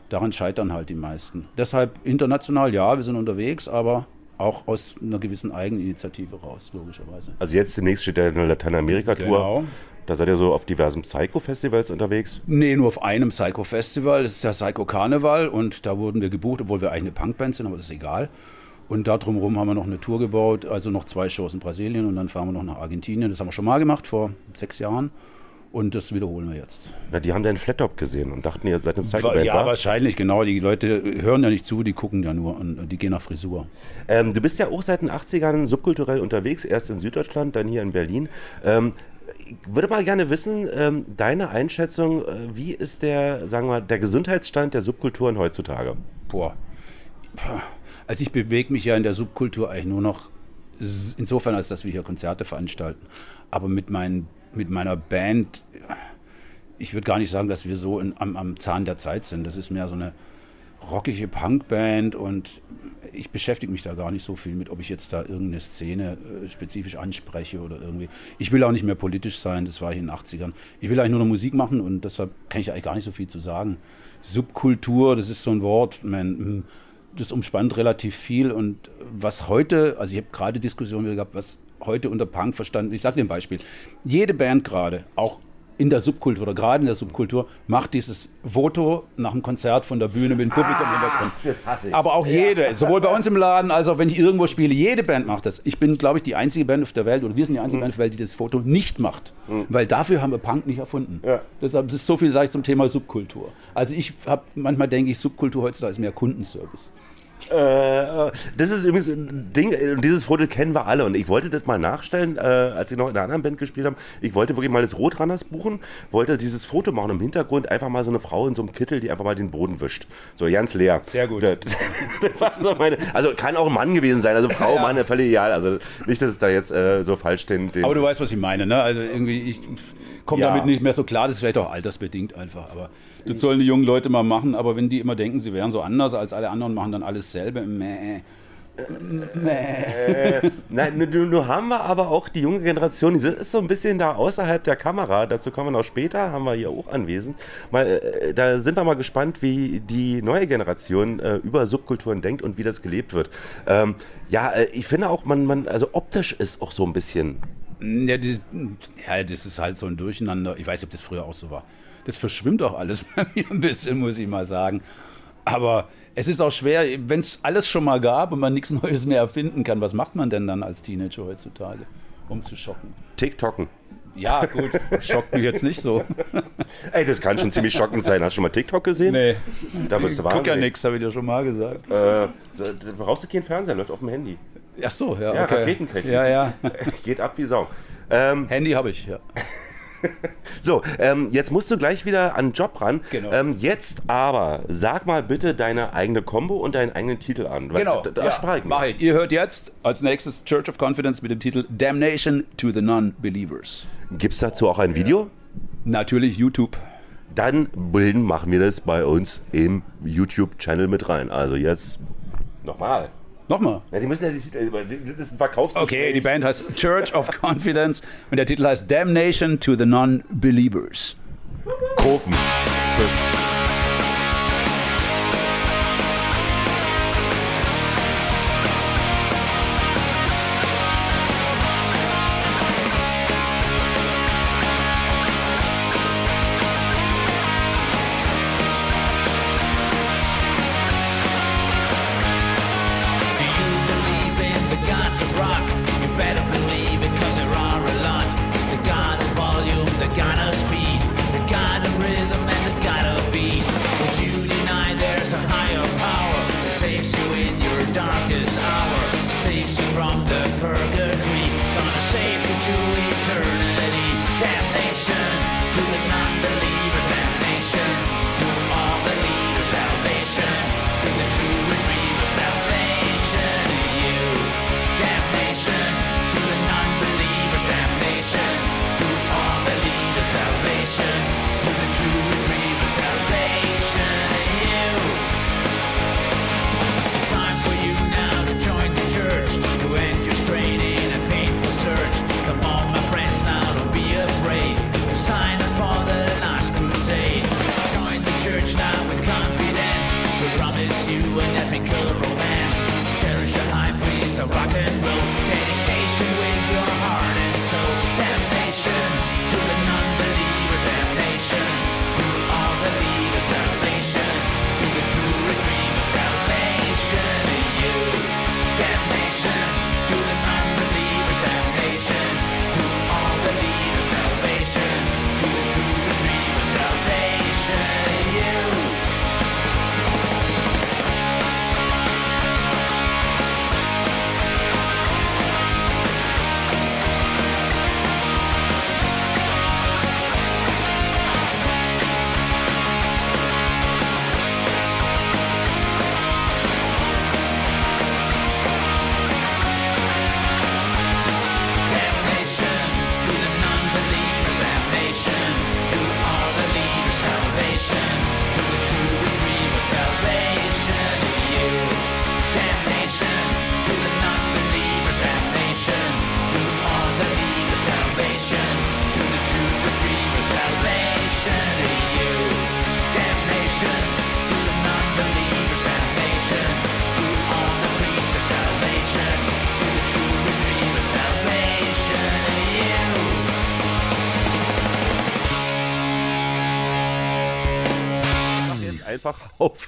Speaker 10: Daran scheitern halt die meisten. Deshalb international, ja, wir sind unterwegs, aber auch aus einer gewissen Eigeninitiative raus, logischerweise.
Speaker 2: Also jetzt demnächst steht ja eine Lateinamerika-Tour.
Speaker 10: Genau.
Speaker 2: Da seid ihr so auf diversen Psycho-Festivals unterwegs.
Speaker 10: Nee, nur auf einem Psycho-Festival. Das ist ja Psycho Karneval und da wurden wir gebucht, obwohl wir eigentlich eine Punkband sind, aber das ist egal. Und da drumherum haben wir noch eine Tour gebaut, also noch zwei Shows in Brasilien und dann fahren wir noch nach Argentinien. Das haben wir schon mal gemacht vor sechs Jahren und das wiederholen wir jetzt.
Speaker 2: Na, die haben deinen Flattop gesehen und dachten, ihr seid
Speaker 10: Wa-
Speaker 2: Psycho-Band,
Speaker 10: ja,
Speaker 2: wa?
Speaker 10: wahrscheinlich, genau. Die Leute hören ja nicht zu, die gucken ja nur und die gehen nach Frisur.
Speaker 2: Ähm, du bist ja auch seit den 80ern subkulturell unterwegs, erst in Süddeutschland, dann hier in Berlin. Ähm, ich würde mal gerne wissen, ähm, deine Einschätzung, äh, wie ist der, sagen wir mal, der Gesundheitsstand der Subkulturen heutzutage?
Speaker 10: Boah. Also ich bewege mich ja in der Subkultur eigentlich nur noch insofern, als dass wir hier Konzerte veranstalten. Aber mit, meinen, mit meiner Band, ich würde gar nicht sagen, dass wir so in, am, am Zahn der Zeit sind. Das ist mehr so eine rockige Punkband und ich beschäftige mich da gar nicht so viel mit, ob ich jetzt da irgendeine Szene äh, spezifisch anspreche oder irgendwie. Ich will auch nicht mehr politisch sein, das war ich in den 80ern. Ich will eigentlich nur noch Musik machen und deshalb kann ich eigentlich gar nicht so viel zu sagen. Subkultur, das ist so ein Wort, man, mm, das umspannt relativ viel und was heute, also ich habe gerade Diskussionen gehabt, was heute unter Punk verstanden, ich sage dir ein Beispiel, jede Band gerade, auch in der Subkultur oder gerade in der Subkultur, macht dieses Foto nach einem Konzert von der Bühne mit dem Publikum im Hintergrund.
Speaker 2: das hasse ich.
Speaker 10: Aber auch jede, sowohl bei uns im Laden als auch wenn ich irgendwo spiele, jede Band macht das. Ich bin, glaube ich, die einzige Band auf der Welt, oder wir sind die einzige Band auf der Welt, die das Foto nicht macht. Weil dafür haben wir Punk nicht erfunden.
Speaker 2: Ja.
Speaker 10: Deshalb ist so viel, sage ich, zum Thema Subkultur. Also ich habe, manchmal denke ich, Subkultur heutzutage ist mehr Kundenservice.
Speaker 2: Äh, das ist übrigens ein Ding, äh, dieses Foto kennen wir alle und ich wollte das mal nachstellen, äh, als ich noch in einer anderen Band gespielt habe. Ich wollte wirklich mal das Rotrunners buchen, wollte dieses Foto machen im Hintergrund einfach mal so eine Frau in so einem Kittel, die einfach mal den Boden wischt. So ganz leer.
Speaker 10: Sehr gut.
Speaker 2: Das, das war so meine, also kann auch ein Mann gewesen sein, also Frau, Mann, völlig egal. Also nicht, dass es da jetzt äh, so falsch den, den
Speaker 10: Aber du weißt, was ich meine, ne? Also irgendwie, ich komme
Speaker 2: Ja.
Speaker 10: damit nicht mehr so klar, das ist vielleicht auch altersbedingt einfach. Aber das sollen die jungen Leute mal machen, aber wenn die immer denken, sie wären so anders als alle anderen, machen dann alles selber. Mäh.
Speaker 2: Äh, nein, nur, nur haben wir aber auch die junge Generation, die ist so ein bisschen da außerhalb der Kamera, dazu kommen wir noch später, haben wir hier auch anwesend. Mal, äh, da sind wir mal gespannt, wie die neue Generation äh, über Subkulturen denkt und wie das gelebt wird. Ähm, ja, äh, ich finde auch, man, man, also optisch ist auch so ein bisschen.
Speaker 10: Ja, die, ja, das ist halt so ein Durcheinander. Ich weiß nicht, ob das früher auch so war. Das verschwimmt auch alles bei mir ein bisschen, muss ich mal sagen. Aber es ist auch schwer, wenn es alles schon mal gab und man nichts Neues mehr erfinden kann, was macht man denn dann als Teenager heutzutage, um zu schocken?
Speaker 2: TikToken.
Speaker 10: Ja, gut, schockt mich jetzt nicht so.
Speaker 2: Ey, das kann schon ziemlich schockend sein. Hast du schon mal TikTok gesehen?
Speaker 10: Nee,
Speaker 2: Da bist du
Speaker 10: guck ja
Speaker 2: wahnsinnig.
Speaker 10: nichts, habe ich dir schon mal gesagt.
Speaker 2: Äh, da brauchst du keinen Fernseher, läuft auf dem Handy.
Speaker 10: Ach so, ja,
Speaker 2: Ja,
Speaker 10: okay.
Speaker 2: Raketentechnik.
Speaker 10: Ja, ja.
Speaker 2: Geht ab wie Sau. Ähm,
Speaker 10: Handy habe ich, ja.
Speaker 2: So, ähm, jetzt musst du gleich wieder an den Job ran.
Speaker 10: Genau.
Speaker 2: Ähm, jetzt aber, sag mal bitte deine eigene Combo und deinen eigenen Titel an. weil
Speaker 10: Genau,
Speaker 2: Da, da
Speaker 10: ja,
Speaker 2: sprach ich
Speaker 10: mach ich. Ihr hört jetzt als nächstes Church of Confidence mit dem Titel Damnation to the Non-Believers.
Speaker 2: Gibt es dazu auch ein Video?
Speaker 10: Natürlich YouTube.
Speaker 2: Dann bilden, machen wir das bei uns im YouTube-Channel mit rein. Also jetzt nochmal.
Speaker 10: Nochmal.
Speaker 2: Ja, die müssen ja die Titel, das ist ein Verkaufsgespräch.
Speaker 10: Okay, die Band heißt Church of Confidence und der Titel heißt Damnation to the Non-Believers.
Speaker 2: Kofen.
Speaker 11: Do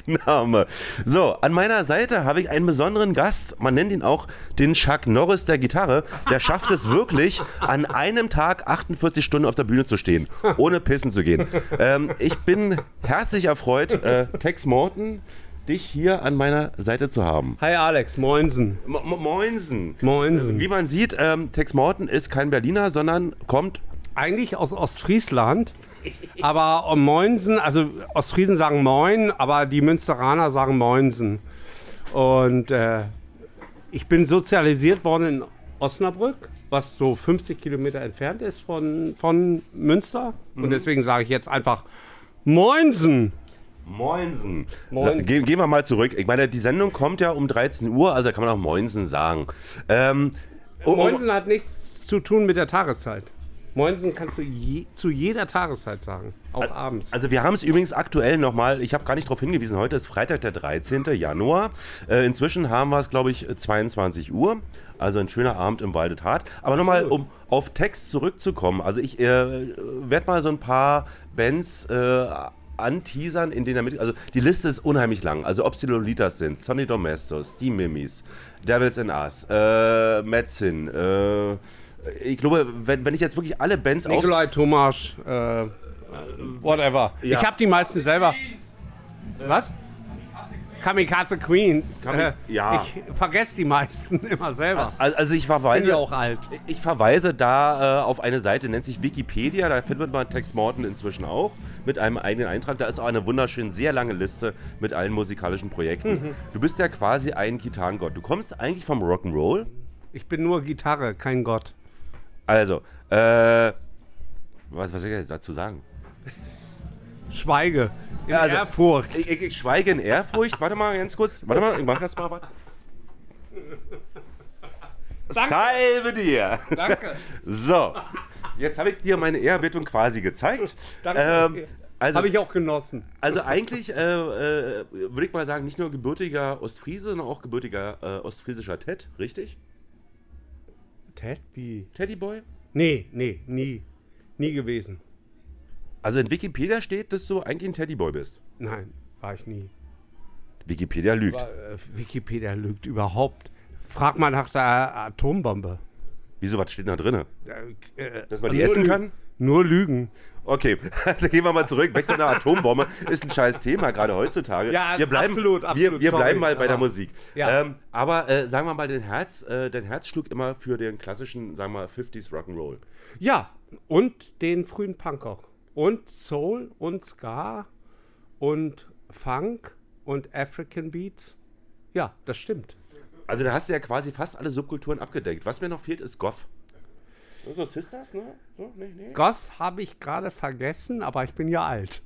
Speaker 2: Aufnahme. So, an meiner Seite habe ich einen besonderen Gast. Man nennt ihn auch den Chuck Norris der Gitarre. Der schafft es wirklich, an einem Tag 48 Stunden auf der Bühne zu stehen, ohne pissen zu gehen. Ähm, ich bin herzlich erfreut, äh, Tex Morton, dich hier an meiner Seite zu haben.
Speaker 12: Hi Alex, moinsen.
Speaker 2: Mo Mo- Moinsen.
Speaker 12: Moinsen.
Speaker 2: Wie man sieht, ähm, Tex Morton ist kein Berliner, sondern kommt
Speaker 12: Eigentlich aus Ostfriesland, aber um Moinsen, also Ostfriesen sagen Moin, aber die Münsteraner sagen Moinsen. Und äh, ich bin sozialisiert worden in Osnabrück, was so 50 Kilometer entfernt ist von, von Münster. Und deswegen sage ich jetzt einfach Moinsen.
Speaker 2: Moinsen.
Speaker 12: Moinsen.
Speaker 2: Sa- Ge gehen wir mal zurück. Ich meine, die Sendung kommt ja um 13 Uhr, also kann man auch Moinsen sagen. Ähm,
Speaker 12: Moinsen hat nichts zu tun mit der Tageszeit. Moinsen kannst du je, zu jeder Tageszeit sagen, auch abends.
Speaker 2: Also wir haben es übrigens aktuell nochmal, ich habe gar nicht darauf hingewiesen, heute ist Freitag, der 13. Januar. Äh, inzwischen haben wir es, glaube ich, 22 Uhr. Also ein schöner Abend im Walde Tat. Aber nochmal, um auf Text zurückzukommen. Also ich äh, werde mal so ein paar Bands äh, anteasern, in denen er mit... Also die Liste ist unheimlich lang. Also ob es die Lolitas sind, Sonny Domestos, die Mimis, Devils in Us, äh, Metzin, äh, ich glaube, wenn, wenn ich jetzt wirklich alle Bands auf...
Speaker 12: Nikolai Thomas, äh, whatever.
Speaker 2: Ja.
Speaker 12: Ich habe die meisten selber. Was? Kamikaze Queens.
Speaker 2: Kami-
Speaker 12: äh,
Speaker 2: ja.
Speaker 12: Ich vergesse die meisten immer selber.
Speaker 2: Also, ich
Speaker 12: Bin
Speaker 2: verweise
Speaker 12: ja auch alt.
Speaker 2: Ich verweise da äh, auf eine Seite, nennt sich Wikipedia. Da findet man Tex Morton inzwischen auch mit einem eigenen Eintrag. Da ist auch eine wunderschön sehr lange Liste mit allen musikalischen Projekten.
Speaker 12: Mhm.
Speaker 2: Du bist ja quasi ein Gitarrengott. Du kommst eigentlich vom Rock'n'Roll.
Speaker 12: Ich bin nur Gitarre, kein Gott.
Speaker 2: Also, äh, was, was soll ich jetzt dazu sagen?
Speaker 12: Schweige. In
Speaker 2: Ja, also,
Speaker 12: Ehrfurcht.
Speaker 2: Ich, ich, ich schweige in Ehrfurcht. Warte mal ganz kurz. Warte mal, ich mach jetzt mal was. Salve dir!
Speaker 12: Danke.
Speaker 2: So, jetzt habe ich dir meine Ehrerbietung quasi gezeigt.
Speaker 12: Danke.
Speaker 2: Ähm, also,
Speaker 12: Habe ich auch genossen.
Speaker 2: also eigentlich äh, äh, würde ich mal sagen, nicht nur gebürtiger Ostfriese, sondern auch gebürtiger äh, ostfriesischer Ted, richtig?
Speaker 12: Ted, wie?
Speaker 2: Teddyboy?
Speaker 12: Nee, nee, nie. Nie gewesen.
Speaker 2: Also in Wikipedia steht, dass du eigentlich ein Teddyboy bist.
Speaker 12: Nein, war ich nie.
Speaker 2: Wikipedia lügt.
Speaker 12: Aber, äh, Wikipedia lügt überhaupt. Frag mal nach der Atombombe.
Speaker 2: Wieso, was steht da drin?
Speaker 12: Äh, äh,
Speaker 2: Dass man die
Speaker 12: nur
Speaker 2: essen
Speaker 12: Lü-
Speaker 2: kann?
Speaker 12: Nur Lügen.
Speaker 2: Okay, also gehen wir mal zurück. Weg von der Atombombe. Ist ein scheiß Thema, gerade heutzutage.
Speaker 12: Ja,
Speaker 2: wir bleiben,
Speaker 12: absolut,
Speaker 2: Wir,
Speaker 12: absolut,
Speaker 2: wir
Speaker 12: sorry,
Speaker 2: bleiben mal bei der Musik.
Speaker 12: Ja.
Speaker 2: Ähm, aber äh, sagen wir mal, dein Herz, äh, dein Herz schlug immer für den klassischen, sagen wir mal, 50s Rock'n'Roll.
Speaker 12: Ja, und den frühen Punkrock. Und Soul und Ska und Funk und African Beats. Ja, das stimmt.
Speaker 2: Also da hast du ja quasi fast alle Subkulturen abgedeckt. Was mir noch fehlt, ist Goth. So Sisters, ne? So, nee, nee.
Speaker 12: Goth habe ich gerade vergessen, aber ich bin ja alt.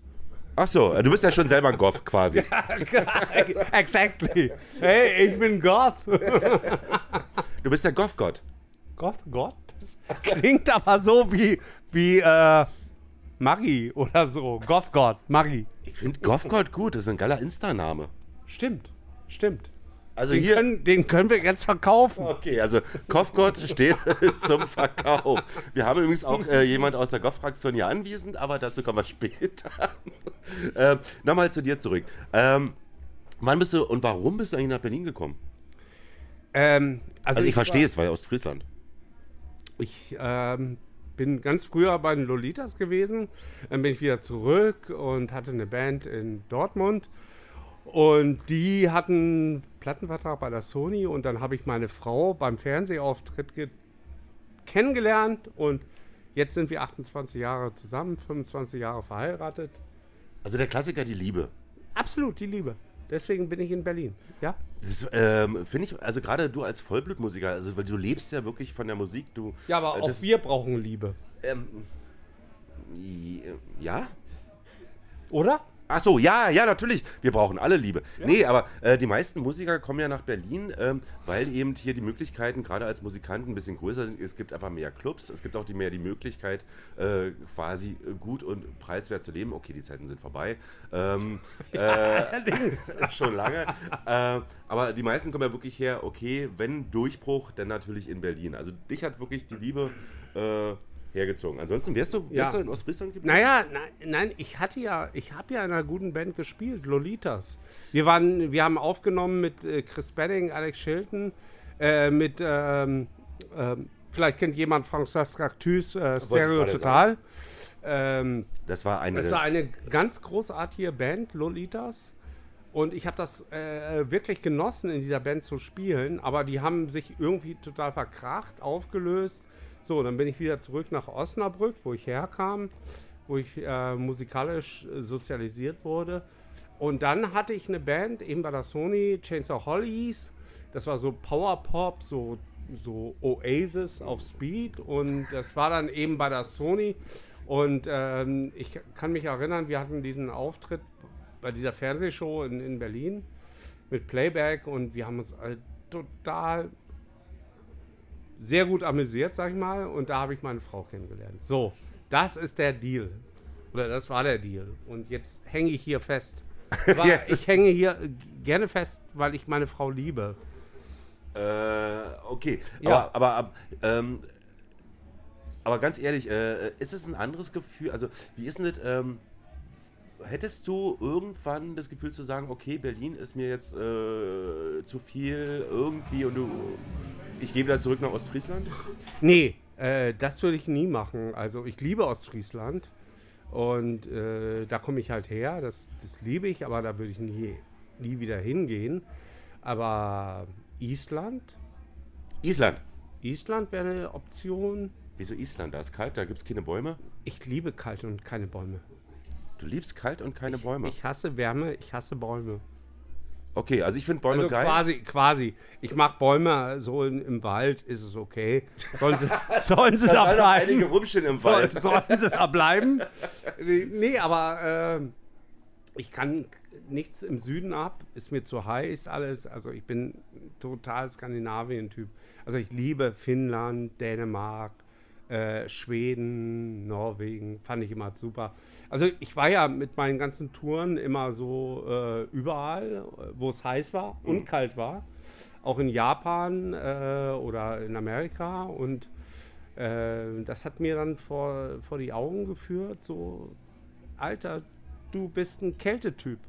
Speaker 2: Ach so, äh, du bist ja schon selber Goth quasi.
Speaker 12: exactly. Hey, ich bin Goth.
Speaker 2: Du bist der Goth-Gott.
Speaker 12: Goth, Gott? Das klingt aber so wie, wie äh, Maggi oder so. Goth Gott, Maggi.
Speaker 2: Ich finde Goth-Gott gut, das ist ein geiler Insta-Name.
Speaker 12: Stimmt, stimmt.
Speaker 2: Also
Speaker 12: den,
Speaker 2: hier.
Speaker 12: können, den können wir jetzt verkaufen.
Speaker 2: Okay, also Goth-Gott steht zum Verkauf. Wir haben übrigens auch äh, jemand aus der Goth-Fraktion hier anwesend, aber dazu kommen wir später. ähm, Nochmal zu dir zurück. Ähm, wann bist du und warum bist du eigentlich nach Berlin gekommen?
Speaker 12: Ähm, also,
Speaker 2: Also, ich,
Speaker 12: ich
Speaker 2: verstehe
Speaker 12: war-
Speaker 2: es, weil Ostfriesland.
Speaker 12: Ich ähm, bin ganz früher bei den Lolitas gewesen, dann bin ich wieder zurück und hatte eine Band in Dortmund. Und die hatten Plattenvertrag bei der Sony und dann habe ich meine Frau beim Fernsehauftritt ge kennengelernt und jetzt sind wir 28 Jahre zusammen, 25 Jahre verheiratet.
Speaker 2: Also der Klassiker, die Liebe.
Speaker 12: Absolut die Liebe. Deswegen bin ich in Berlin. Ja?
Speaker 2: Das ähm, finde ich, also gerade du als Vollblutmusiker, also weil du lebst ja wirklich von der Musik, du.
Speaker 12: Ja, aber
Speaker 2: äh,
Speaker 12: auch
Speaker 2: das-
Speaker 12: wir brauchen Liebe.
Speaker 2: Ähm, ja?
Speaker 12: Oder?
Speaker 2: Ach so, ja, ja, natürlich. Wir brauchen alle Liebe. Nee, aber äh, die meisten Musiker kommen ja nach Berlin, ähm, weil eben hier die Möglichkeiten, gerade als Musikant, ein bisschen größer sind. Es gibt einfach mehr Clubs, es gibt auch die, mehr die Möglichkeit, äh, quasi äh, gut und preiswert zu leben. Okay, die Zeiten sind vorbei. Ähm, äh,
Speaker 12: allerdings.
Speaker 2: schon lange. Äh, aber die meisten kommen ja wirklich her, okay, wenn Durchbruch, dann natürlich in Berlin. Also dich hat wirklich die Liebe äh, hergezogen. Ansonsten wärst du, wärst du in Ostfriesland geblieben?
Speaker 12: Naja, nein, nein, ich hatte ja, ich habe ja in einer guten Band gespielt, Lolitas. Wir waren, wir haben aufgenommen mit äh, Chris Benning, Alex Shilton, äh, mit, ähm, ähm, vielleicht kennt jemand François Cactus, äh,
Speaker 2: ich
Speaker 12: Stereo Total. Ähm,
Speaker 2: Das war eine
Speaker 12: das war eine ganz großartige Band, Lolitas. Und ich habe das äh, wirklich genossen, in dieser Band zu spielen. Aber die haben sich irgendwie total verkracht, aufgelöst. So, dann bin ich wieder zurück nach Osnabrück, wo ich herkam, wo ich äh, musikalisch äh, sozialisiert wurde. Und dann hatte ich eine Band, eben bei der Sony, Chainsaw Hollies. Das war so Powerpop, so, so Oasis auf Speed. Und das war dann eben bei der Sony. Und ähm, ich kann mich erinnern, wir hatten diesen Auftritt bei dieser Fernsehshow in, in Berlin mit Playback und wir haben uns total sehr gut amüsiert, sag ich mal. Und da habe ich meine Frau kennengelernt. So, das ist der Deal. Oder das war der Deal. Und jetzt hänge ich hier fest. Ich hänge hier gerne fest, weil ich meine Frau liebe.
Speaker 2: Äh, okay.
Speaker 12: Ja.
Speaker 2: Aber, aber, ab- ähm, aber ganz ehrlich, äh, ist es ein anderes Gefühl? Also, wie ist denn das? Ähm, hättest du irgendwann das Gefühl zu sagen, okay, Berlin ist mir jetzt äh, zu viel irgendwie und du, ich gehe wieder zurück nach Ostfriesland?
Speaker 12: Nee, äh, das würde ich nie machen. Also ich liebe Ostfriesland und äh, da komme ich halt her, das, das liebe ich, aber da würde ich nie nie wieder hingehen. Aber Island?
Speaker 2: Island.
Speaker 12: Island wäre eine Option.
Speaker 2: Wieso Island? Da ist kalt, da gibt es keine Bäume.
Speaker 12: Ich liebe kalt und keine Bäume.
Speaker 2: Du liebst kalt und keine Bäume.
Speaker 12: Ich hasse Wärme, ich hasse Bäume.
Speaker 2: okay, also ich finde Bäume
Speaker 12: also
Speaker 2: geil.
Speaker 12: quasi, quasi. Ich mag Bäume so in, im Wald, ist es okay. Sollen sie, sollen sie
Speaker 2: Da sollen
Speaker 12: bleiben?
Speaker 2: einige rumstehen im Wald.
Speaker 12: Sollen sie da bleiben? Nee, nee aber äh, ich kann nichts im Süden ab. Ist mir zu heiß alles. Also ich bin total Skandinavien-Typ. Also ich liebe Finnland, Dänemark, äh, Schweden, Norwegen. Fand ich immer super. Also ich war ja mit meinen ganzen Touren immer so äh, überall, äh, wo es heiß war und kalt war. Auch in Japan äh, oder in Amerika. Und äh, das hat mir dann vor, vor die Augen geführt, so, Alter, du bist ein Kältetyp.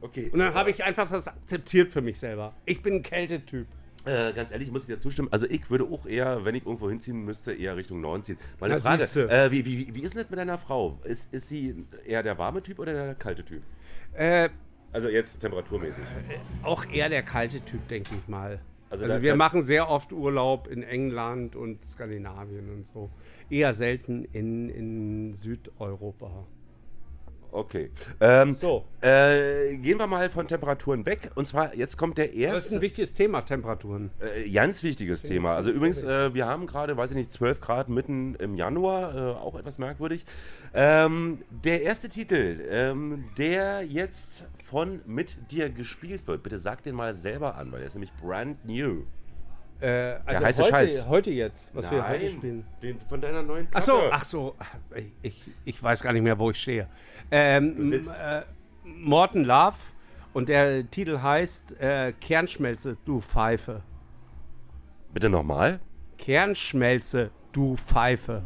Speaker 2: Okay.
Speaker 12: Und dann habe ich einfach das akzeptiert für mich selber. Ich bin ein Kältetyp.
Speaker 2: Äh, ganz ehrlich, muss ich dir zustimmen. Also ich würde auch eher, wenn ich irgendwo hinziehen müsste, eher Richtung Norden ziehen. Meine
Speaker 12: Na,
Speaker 2: Frage, äh, wie, wie, wie ist denn das mit deiner Frau? Ist, ist sie eher der warme Typ oder der kalte Typ?
Speaker 12: Äh,
Speaker 2: Also jetzt temperaturmäßig.
Speaker 12: auch eher der kalte Typ, denke ich mal.
Speaker 2: Also
Speaker 12: Also,
Speaker 2: da-
Speaker 12: wir
Speaker 2: da-
Speaker 12: machen sehr oft Urlaub in England und Skandinavien und so. Eher selten in, in Südeuropa.
Speaker 2: Okay. Ähm,
Speaker 12: So.
Speaker 2: Äh, gehen wir mal von Temperaturen weg. Und zwar, jetzt kommt der
Speaker 12: Das ist
Speaker 2: erste.
Speaker 12: ein wichtiges Thema, Temperaturen.
Speaker 2: Äh, ganz wichtiges Thema. Also übrigens, äh, wir haben gerade, weiß ich nicht, 12 Grad mitten im Januar, äh, auch etwas merkwürdig. Ähm, der erste Titel, ähm, der jetzt von mit dir gespielt wird, bitte sag den mal selber an, weil der ist nämlich brand new.
Speaker 12: Äh, also
Speaker 2: heiße
Speaker 12: heute,
Speaker 2: Scheiß.
Speaker 12: heute jetzt, was wir heute spielen.
Speaker 2: den von deiner neuen
Speaker 12: Ach so, ach so, ich, ich weiß gar nicht mehr, wo ich stehe. Ähm,
Speaker 2: Du sitzt.
Speaker 12: äh, Morten Love und der Titel heißt äh, Kernschmelze, du Pfeife.
Speaker 2: Bitte nochmal.
Speaker 12: Kernschmelze, du Pfeife.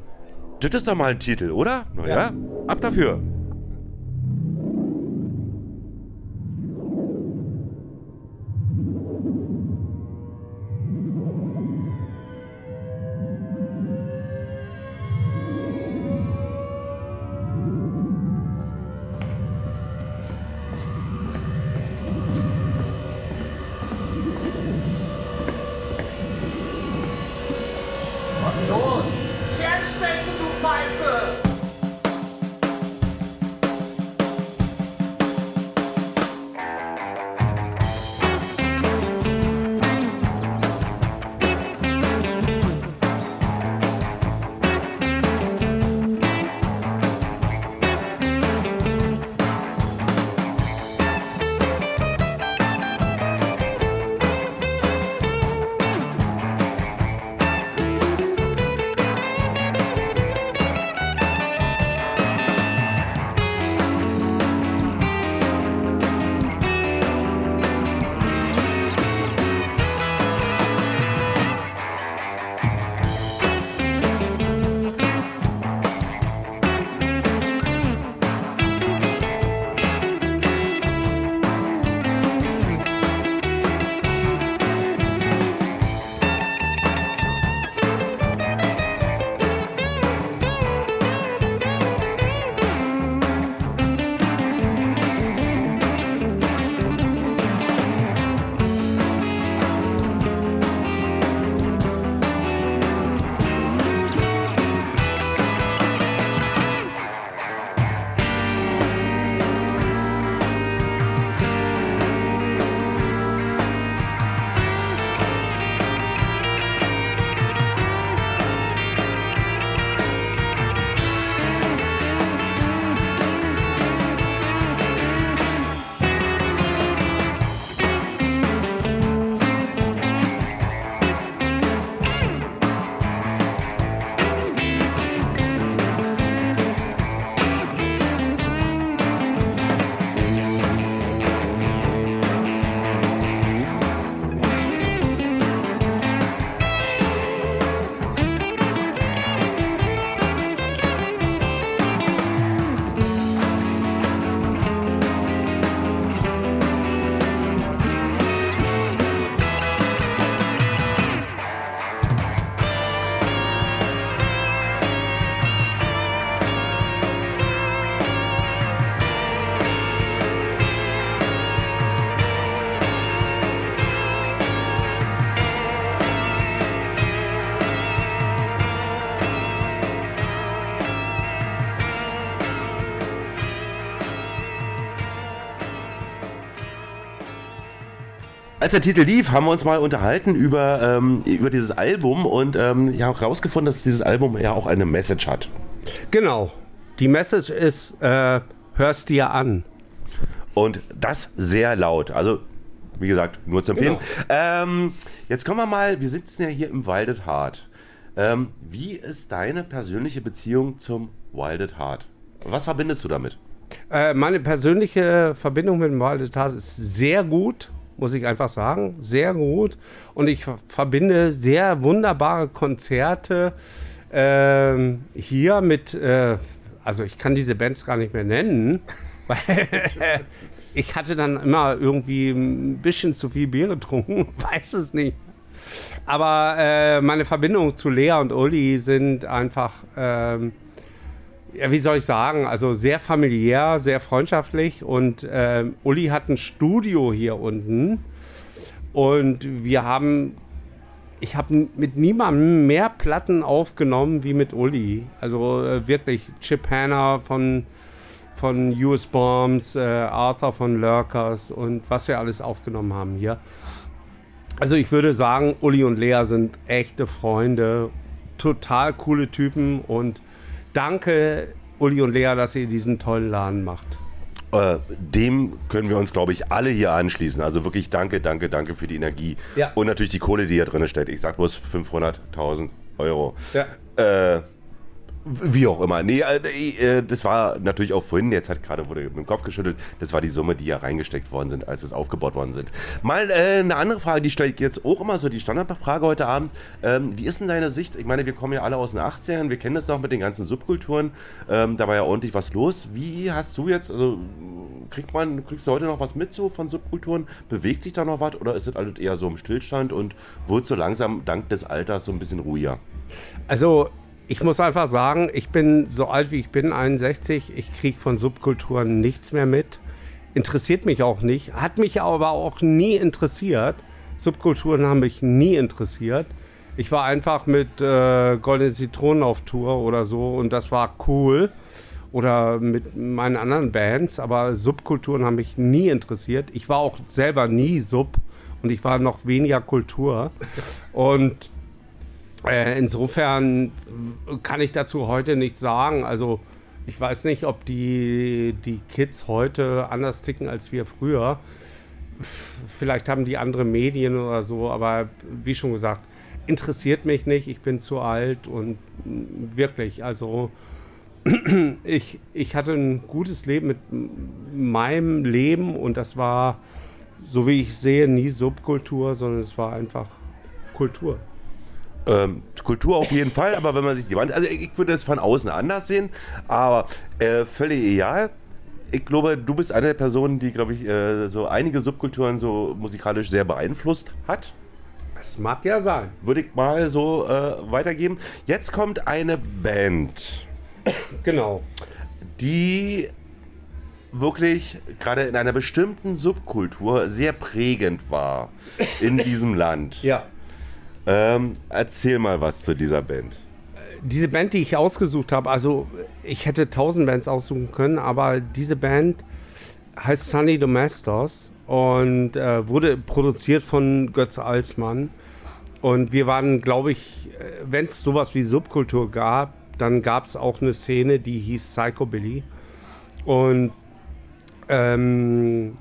Speaker 2: Das ist doch mal ein Titel, oder? Naja, ab dafür. Als der Titel lief, haben wir uns mal unterhalten über, ähm, über dieses Album und ähm, ja auch herausgefunden, dass dieses Album ja auch eine Message hat.
Speaker 12: Genau. Die Message ist, äh, hörst dir an.
Speaker 2: Und das sehr laut. Also, wie gesagt, nur zu empfehlen. Ähm, jetzt kommen wir mal, wir sitzen ja hier im Wilded Heart. Ähm, wie ist deine persönliche Beziehung zum Wilded Heart? Was verbindest du damit?
Speaker 12: Äh, meine persönliche Verbindung mit dem Wilded Heart ist sehr gut, muss ich einfach sagen. Sehr gut. Und ich ver- verbinde sehr wunderbare Konzerte ähm, hier mit, äh, also ich kann diese Bands gar nicht mehr nennen, weil ich hatte dann immer irgendwie ein bisschen zu viel Bier getrunken, weiß es nicht. Aber äh, meine Verbindung zu Lea und Uli sind einfach, ähm, ja, wie soll ich sagen, also sehr familiär, sehr freundschaftlich. Und ähm, Uli hat ein Studio hier unten. Und wir haben, ich habe mit niemandem mehr Platten aufgenommen wie mit Uli. Also äh, wirklich Chip Hanna von, von US Bombs, äh, Arthur von Lurkers und was wir alles aufgenommen haben hier. Also ich würde sagen, Uli und Lea sind echte Freunde, total coole Typen und danke Uli und Lea, dass ihr diesen tollen Laden macht.
Speaker 2: Äh, dem können wir uns, glaube ich, alle hier anschließen. Also wirklich danke, danke, danke für die Energie.
Speaker 12: Ja.
Speaker 2: Und natürlich die Kohle, die hier drin steckt. Ich sag bloß 500.000 Euro.
Speaker 12: Ja.
Speaker 2: Äh, wie auch immer. Nee, äh, äh, das war natürlich auch vorhin, jetzt hat gerade wurde mit dem Kopf geschüttelt, das war die Summe, die ja reingesteckt worden sind, als es aufgebaut worden sind. Mal äh, eine andere Frage, die stelle ich jetzt auch immer so, die Standardfrage heute Abend. Ähm, wie ist denn deine Sicht? Ich meine, wir kommen ja alle aus den 80ern, wir kennen das noch mit den ganzen Subkulturen, ähm, da war ja ordentlich was los. Wie hast du jetzt, also kriegt man, kriegst du heute noch was mit so von Subkulturen? Bewegt sich da noch was oder ist das alles eher so im Stillstand und wird so langsam dank des Alters so ein bisschen ruhiger?
Speaker 12: Also ich muss einfach sagen, ich bin so alt wie ich bin, 61, ich kriege von Subkulturen nichts mehr mit. Interessiert mich auch nicht, hat mich aber auch nie interessiert. Subkulturen haben mich nie interessiert. Ich war einfach mit äh, Goldene Zitronen auf Tour oder so und das war cool. Oder mit meinen anderen Bands, aber Subkulturen haben mich nie interessiert. Ich war auch selber nie Sub und ich war noch weniger Kultur. Und äh, insofern kann ich dazu heute nichts sagen. Also ich weiß nicht, ob die, die Kids heute anders ticken als wir früher. Vielleicht haben die andere Medien oder so, aber wie schon gesagt, interessiert mich nicht. Ich bin zu alt und wirklich, also ich, ich hatte ein gutes Leben mit meinem Leben und das war, so wie ich sehe, nie Subkultur, sondern es war einfach Kultur.
Speaker 2: Ähm, Kultur auf jeden Fall, aber wenn man sich die Wand, also ich, würde es von außen anders sehen, aber äh, völlig egal. Ich glaube, du bist eine der Personen, die, glaube ich, äh, so einige Subkulturen so musikalisch sehr beeinflusst hat.
Speaker 12: Das mag ja sein.
Speaker 2: Würde ich mal so äh, weitergeben. Jetzt kommt eine Band.
Speaker 12: Genau.
Speaker 2: Die wirklich gerade in einer bestimmten Subkultur sehr prägend war in diesem Land.
Speaker 12: Ja.
Speaker 2: Ähm, erzähl mal was zu dieser Band.
Speaker 12: Diese Band, die ich ausgesucht habe, also ich hätte tausend Bands aussuchen können, aber diese Band heißt Sunny Domestos und äh, wurde produziert von Götz Alsmann. Und wir waren, glaube ich, wenn es sowas wie Subkultur gab, dann gab es auch eine Szene, die hieß Psychobilly. Und ähm,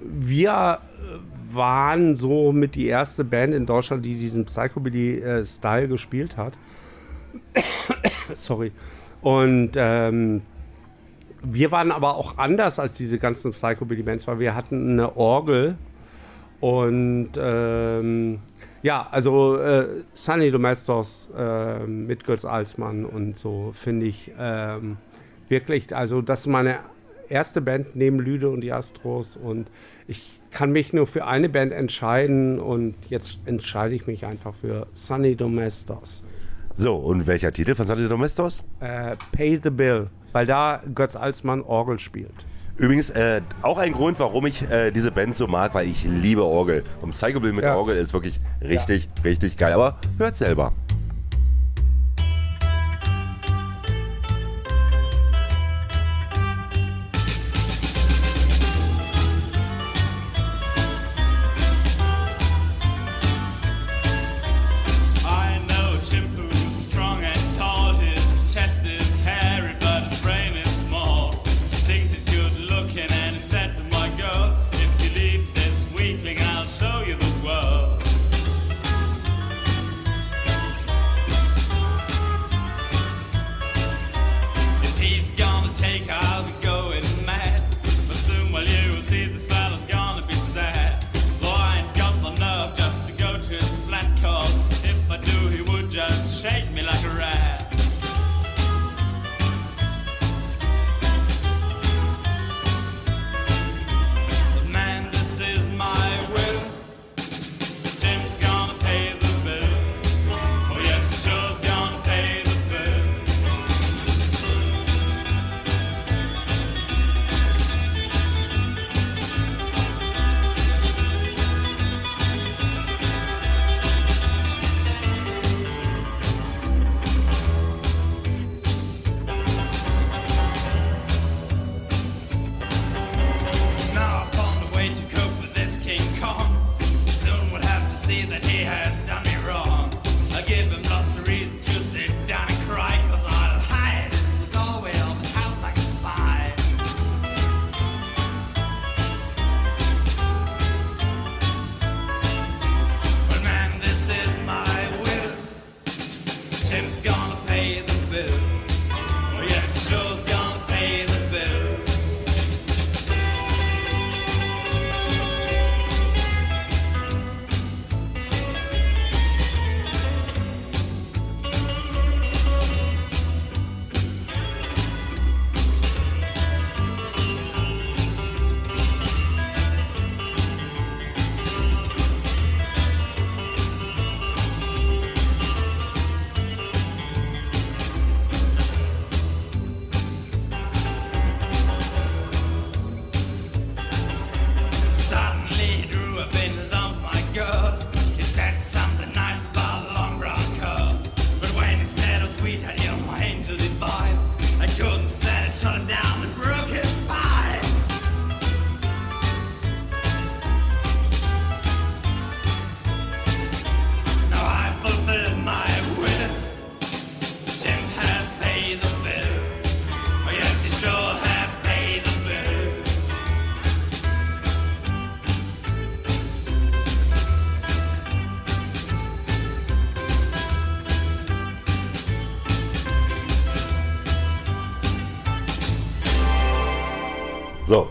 Speaker 12: wir waren so mit die erste Band in Deutschland, die diesen Psychobilly-Style gespielt hat. Sorry. Und ähm, wir waren aber auch anders als diese ganzen Psychobilly-Bands, weil wir hatten eine Orgel und ähm, ja, also äh, Sunny Domestos äh, mit Götz Alsmann und so finde ich ähm, wirklich, also das ist meine erste Band neben Lüde und die Astros und ich kann mich nur für eine Band entscheiden und jetzt entscheide ich mich einfach für Sunny Domestos.
Speaker 2: So, und welcher Titel von Sunny Domestos?
Speaker 12: Äh, Pay the Bill, weil da Götz Alsmann Orgel spielt.
Speaker 2: Übrigens, äh, auch ein Grund, warum ich äh, diese Band so mag, weil ich liebe Orgel. Und Psychobill mit
Speaker 12: Ja.
Speaker 2: Orgel ist wirklich richtig, richtig geil. Aber hört selber.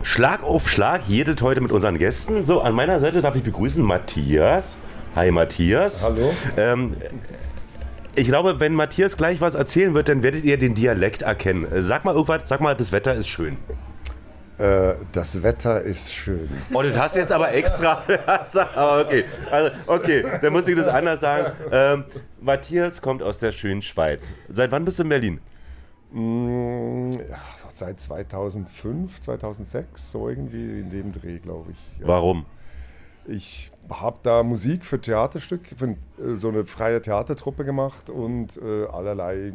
Speaker 2: Schlag auf Schlag, jedet heute mit unseren Gästen. So, an meiner Seite darf ich begrüßen Matthias. Hi Matthias.
Speaker 13: Hallo.
Speaker 2: Ähm, ich glaube, wenn Matthias gleich was erzählen wird, dann werdet ihr den Dialekt erkennen. Äh, Sag mal irgendwas, sag mal, das Wetter ist schön.
Speaker 13: Äh, das Wetter ist schön.
Speaker 2: Oh, das hast du jetzt aber extra. aber okay, also, okay, dann muss ich das anders sagen. Ähm, Matthias kommt aus der schönen Schweiz. Seit wann bist du in Berlin?
Speaker 13: Mm, ja, seit 2005, 2006, so irgendwie in dem Dreh, glaube ich. Ja.
Speaker 2: Warum?
Speaker 13: Ich habe da Musik für Theaterstücke, für äh, so eine freie Theatertruppe gemacht und äh, allerlei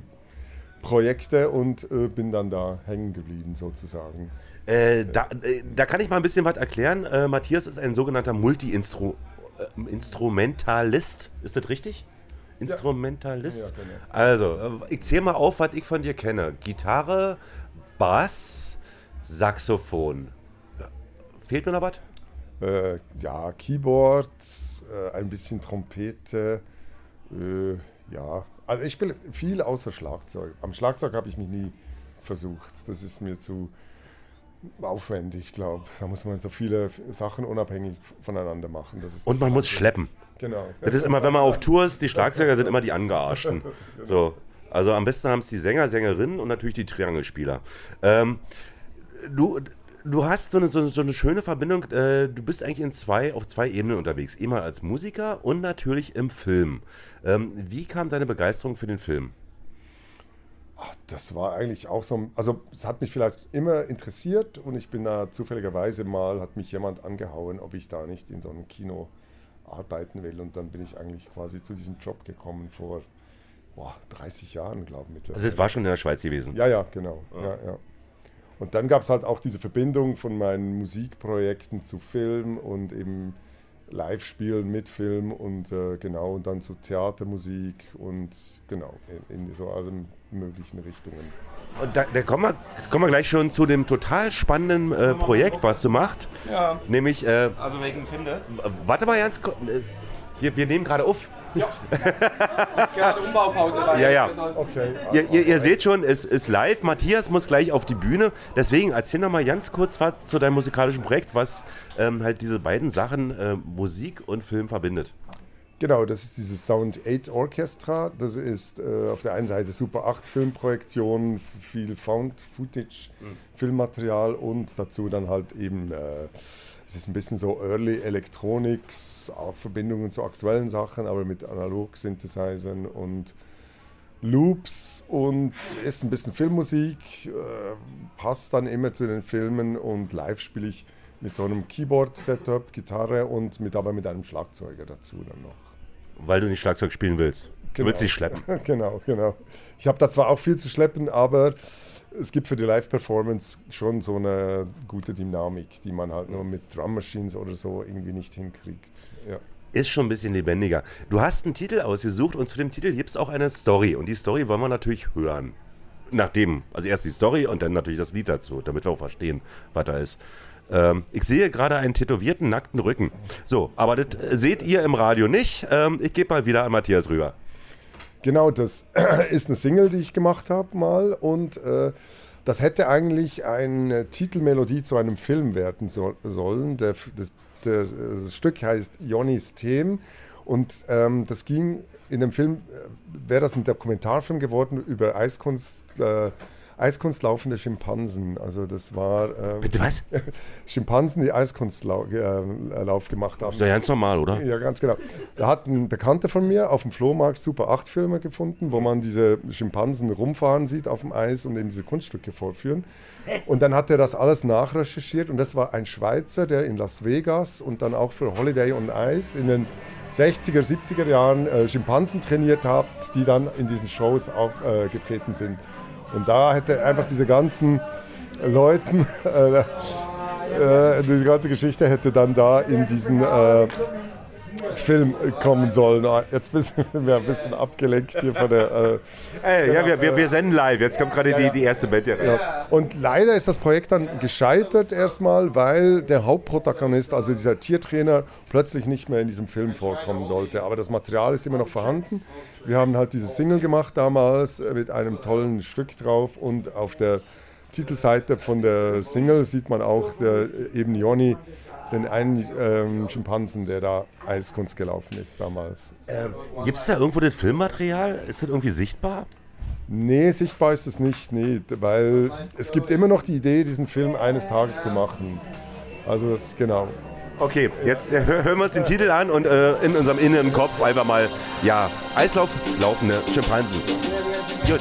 Speaker 13: Projekte und äh, bin dann da hängen geblieben sozusagen.
Speaker 2: Äh, da, äh, da kann ich mal ein bisschen was erklären. Äh, Matthias ist ein sogenannter Multi-Instrumentalist. Ist das richtig? Instrumentalist?
Speaker 13: Ja, genau.
Speaker 2: Also, ich zähle mal auf, was ich von dir kenne. Gitarre, Bass, Saxophon. Fehlt mir noch was?
Speaker 13: Äh, ja, Keyboards, äh, ein bisschen Trompete, äh, ja. Also ich spiele viel außer Schlagzeug. Am Schlagzeug habe ich mich nie versucht. Das ist mir zu aufwendig, glaube ich. Da muss man so viele Sachen unabhängig voneinander machen.
Speaker 2: Und man muss schleppen.
Speaker 13: Genau.
Speaker 2: Das ist immer, wenn man auf Tour ist, die Schlagzeuger sind immer die Angearschten. So. Also am besten haben es die Sänger, Sängerinnen und natürlich die Triangelspieler. Ähm, du, du hast so eine, so, so eine schöne Verbindung. Äh, du bist eigentlich in zwei, auf zwei Ebenen unterwegs. Einmal als Musiker und natürlich im Film. Ähm, wie kam deine Begeisterung für den Film?
Speaker 13: Ach, das war eigentlich auch so, also es hat mich vielleicht immer interessiert und ich bin da zufälligerweise mal, hat mich jemand angehauen, ob ich da nicht in so einem Kino arbeiten will und dann bin ich eigentlich quasi zu diesem Job gekommen vor boah, 30 Jahren, glaube ich. mittlerweile.
Speaker 2: Also das war schon in der Schweiz gewesen.
Speaker 13: Ja, ja, genau.
Speaker 2: Ah.
Speaker 13: Ja, ja. Und dann gab es halt auch diese Verbindung von meinen Musikprojekten zu Film und eben Live-Spielen mit Film und äh, genau und dann zu Theatermusik und genau in, in so allen möglichen Richtungen.
Speaker 2: Und da, da kommen, wir, kommen wir gleich schon zu dem total spannenden äh, Projekt, was du machst.
Speaker 14: Ja.
Speaker 2: Nämlich, äh,
Speaker 14: Also wegen Finde.
Speaker 2: warte mal kurz. äh, Wir, wir nehmen gerade auf.
Speaker 14: Ja. Ist gerade Umbaupause rein.
Speaker 2: Ja, ja.
Speaker 13: Okay.
Speaker 2: Ihr, ihr, ihr seht schon, es ist live. Matthias muss gleich auf die Bühne. Deswegen erzähl noch mal ganz kurz was zu deinem musikalischen Projekt, was ähm, halt diese beiden Sachen, äh, Musik und Film, verbindet.
Speaker 13: Genau, das ist dieses Sound 8 Orchestra. Das ist äh, auf der einen Seite Super 8 Filmprojektion, viel Found Footage, Filmmaterial und dazu dann halt eben, äh, es ist ein bisschen so Early Electronics, auch Verbindungen zu aktuellen Sachen, aber mit Analog-Synthesizern und Loops und ist ein bisschen Filmmusik, äh, passt dann immer zu den Filmen und live spiele ich mit so einem Keyboard-Setup, Gitarre und mit, aber mit einem Schlagzeuger dazu dann noch.
Speaker 2: Weil du nicht Schlagzeug spielen willst. Du willst dich schleppen.
Speaker 13: genau, genau. Ich habe da zwar auch viel zu schleppen, aber es gibt für die Live-Performance schon so eine gute Dynamik, die man halt nur mit Drum Machines oder so irgendwie nicht hinkriegt. Ja.
Speaker 2: Ist schon ein bisschen lebendiger. Du hast einen Titel ausgesucht und zu dem Titel gibt es auch eine Story. Und die Story wollen wir natürlich hören. Nachdem, also erst die Story und dann natürlich das Lied dazu, damit wir auch verstehen, was da ist. Ähm, ich sehe gerade einen tätowierten, nackten Rücken. So, aber das äh, seht ihr im Radio nicht. Ähm, ich gebe mal wieder an Matthias rüber.
Speaker 13: Genau, das ist eine Single, die ich gemacht habe mal und äh, das hätte eigentlich eine Titelmelodie zu einem Film werden so, sollen. Der, das, der, das Stück heißt Jonnis Them und ähm, das ging in dem Film, äh, wäre das ein Dokumentarfilm geworden über Eiskunst, äh, Eiskunstlaufende Schimpansen. Also das war... ähm,
Speaker 2: Bitte was?
Speaker 13: Schimpansen, die Eiskunstlauf äh, Lauf gemacht haben.
Speaker 2: Ist ja ganz normal, oder?
Speaker 13: Ja, ganz genau. Da hat ein Bekannter von mir auf dem Flohmarkt Super 8 Filme gefunden, wo man diese Schimpansen rumfahren sieht auf dem Eis und eben diese Kunststücke vorführen. Und dann hat er das alles nachrecherchiert und das war ein Schweizer, der in Las Vegas und dann auch für Holiday on Ice in den 60er, 70er Jahren äh, Schimpansen trainiert hat, die dann in diesen Shows aufgetreten äh, getreten sind. Und da hätte einfach diese ganzen Leuten, äh, äh, die ganze Geschichte hätte dann da in diesen äh, Film kommen sollen. Jetzt sind wir ein bisschen abgelenkt hier von der. Äh,
Speaker 2: Ey, ja, wir, wir, wir senden live. Jetzt kommt gerade
Speaker 13: Ja,
Speaker 2: die, die erste Band hier rein.
Speaker 13: ja. Und leider ist das Projekt dann gescheitert erstmal, weil der Hauptprotagonist, also dieser Tiertrainer, plötzlich nicht mehr in diesem Film vorkommen sollte. Aber das Material ist immer noch vorhanden. Wir haben halt diese Single gemacht damals äh, mit einem tollen Stück drauf und auf der Titelseite von der Single sieht man auch der, eben Jonny, den einen ähm, Schimpansen, der da Eiskunst gelaufen ist damals.
Speaker 2: Gibt es da irgendwo das Filmmaterial? Ist das irgendwie sichtbar?
Speaker 13: Nee, sichtbar ist es nicht, nee, weil es gibt immer noch die Idee, diesen Film eines Tages zu machen. Also das, genau.
Speaker 2: Okay, jetzt äh, hö- hören wir uns den Titel an und äh, in unserem inneren Kopf einfach mal, ja, Eislauf, laufende Schimpansen. Gut.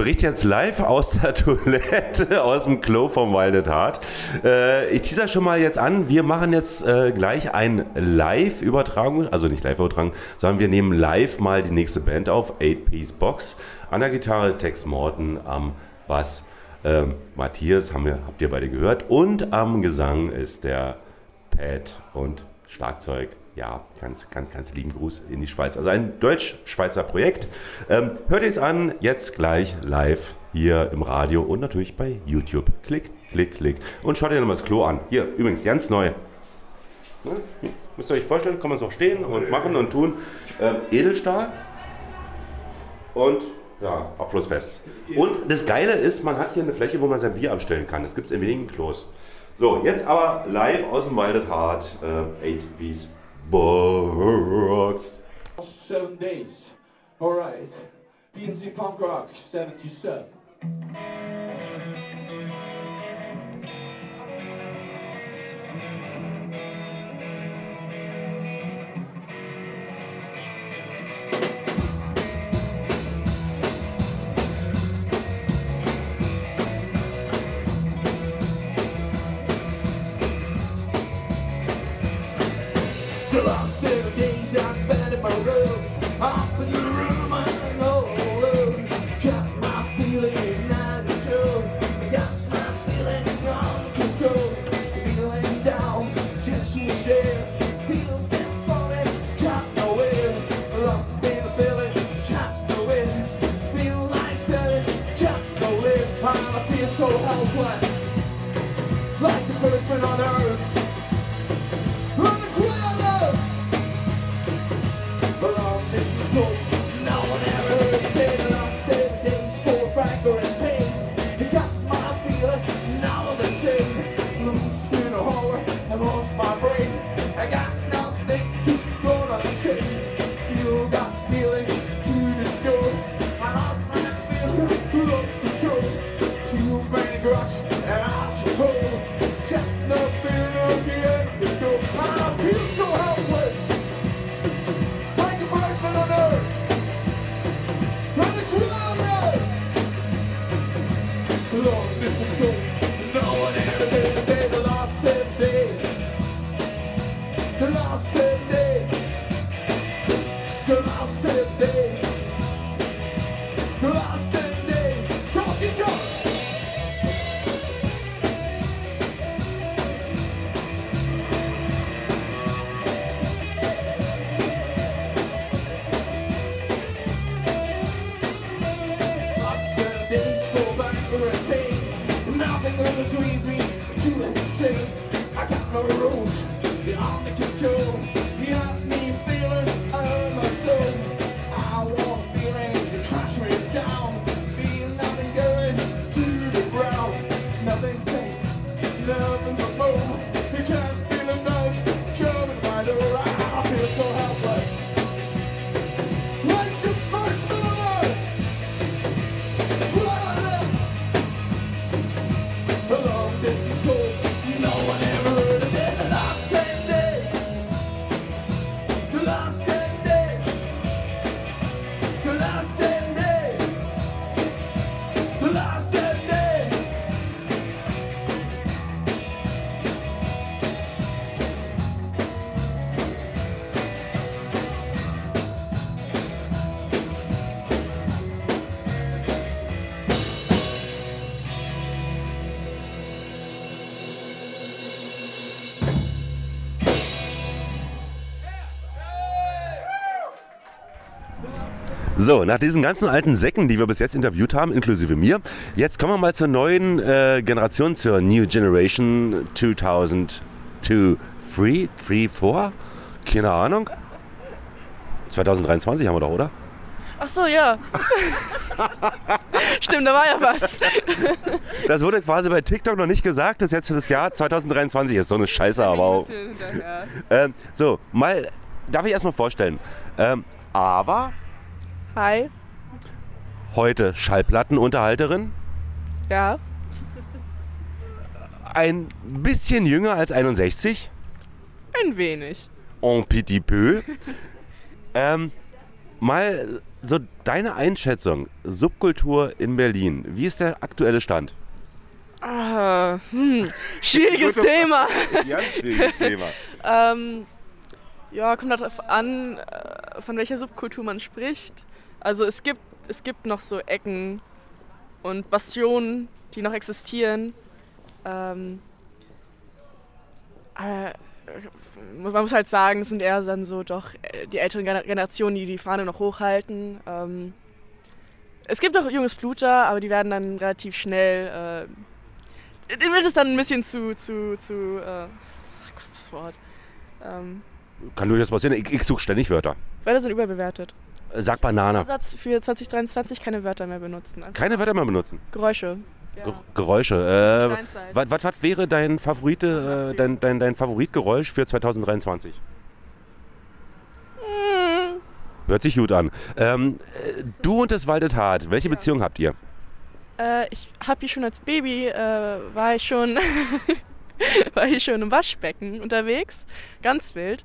Speaker 2: Berichte jetzt live aus der Toilette, aus dem Klo vom Wilded Heart. Äh, ich teaser schon mal jetzt an, wir machen jetzt äh, gleich ein Live-Übertragung, also nicht Live-Übertragung, sondern wir nehmen live mal die nächste Band auf, 8-Piece Box. An der Gitarre Tex Morton, am Bass ähm, Matthias, haben wir, habt ihr beide gehört. Und am Gesang ist der Pat und Schlagzeug ja, ganz, ganz, ganz lieben Gruß in die Schweiz. Also ein deutsch-schweizer Projekt. Ähm, hört ihr es an, jetzt gleich live hier im Radio und natürlich bei YouTube. Klick, klick, klick. Und schaut ihr nochmal das Klo an. Hier, übrigens, ganz neu. Ne? Hier, Müsst ihr euch vorstellen, kann man es auch stehen und machen und tun. Ähm, Edelstahl und ja, abflussfest. Und das Geile ist, man hat hier eine Fläche, wo man sein Bier abstellen kann. Das gibt es in wenigen Klos. So, jetzt aber live aus dem Wilded Heart, äh, 8 Piece Box.
Speaker 15: Seven days. Alright. PNC Punk Rock 77. So,
Speaker 2: nach diesen ganzen alten Säcken, die wir bis jetzt interviewt haben, inklusive mir, jetzt kommen wir mal zur neuen äh, Generation, zur New Generation 2002. 3, 3, 4? Keine Ahnung. 2023 haben wir doch, oder?
Speaker 16: Ach so, ja. Stimmt, da war ja was.
Speaker 2: Das wurde quasi bei TikTok noch nicht gesagt, dass jetzt für das Jahr 2023 ist. So eine Scheiße, aber auch. Ähm, so, mal, darf ich erstmal vorstellen. Ähm, Ava,
Speaker 16: Hi.
Speaker 2: heute Schallplattenunterhalterin,
Speaker 16: Ja.
Speaker 2: ein bisschen jünger als 61,
Speaker 16: Ein wenig.
Speaker 2: en petit peu. ähm, Mal so deine Einschätzung, Subkultur in Berlin. Wie ist der aktuelle Stand?
Speaker 16: Ah, hm, schwieriges Thema.
Speaker 2: Ja, schwieriges Thema.
Speaker 16: ähm, ja, kommt darauf an, äh, von welcher Subkultur man spricht. Also es gibt, es gibt noch so Ecken und Bastionen, die noch existieren. Ähm, äh, man muss halt sagen, es sind eher dann so doch äh, die älteren Gener- Generationen, die die Fahne noch hochhalten. Ähm, es gibt auch junges Blut da, aber die werden dann relativ schnell. Äh, denen wird es dann ein bisschen zu. zu, zu äh, was ist das Wort? Ähm,
Speaker 2: Kann durchaus passieren. Ich, ich suche ständig Wörter.
Speaker 16: Wörter sind überbewertet.
Speaker 2: Sag Banane.
Speaker 16: Satz für 2023 keine Wörter mehr benutzen. Einfach
Speaker 2: Keine Wörter mehr benutzen.
Speaker 16: Geräusche.
Speaker 2: Ge- Geräusche. Äh, was, wäre dein Favorite, äh, dein, dein, dein Favoritgeräusch für 2023?
Speaker 16: Hm,
Speaker 2: Hört sich gut an. Ähm, äh, du und das Waldetat, welche Beziehung habt ihr?
Speaker 16: Äh, ich habe hier schon als Baby, äh, war ich schon, war ich schon im Waschbecken unterwegs. Ganz wild.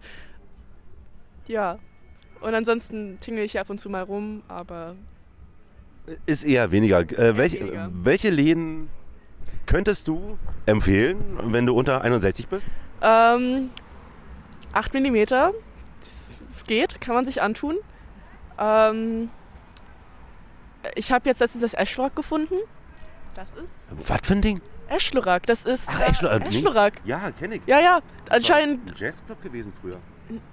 Speaker 16: Ja. Und ansonsten tingle ich ab und zu mal rum, aber
Speaker 2: Ist eher weniger. Äh, welche,
Speaker 16: weniger.
Speaker 2: welche Läden könntest du empfehlen, wenn du unter 61 bist?
Speaker 16: ähm, 8 mm. Das geht, kann man sich antun. Ähm, ich habe jetzt letztens das Eschlorak gefunden. Das ist
Speaker 2: Was für ein Ding?
Speaker 16: Eschlorak. Das ist
Speaker 2: Ach,
Speaker 16: äh, Eschlorak.
Speaker 2: Ja, kenne ich.
Speaker 16: Ja, ja.
Speaker 2: Das war
Speaker 16: Anscheinend
Speaker 2: ein Jazzclub gewesen früher.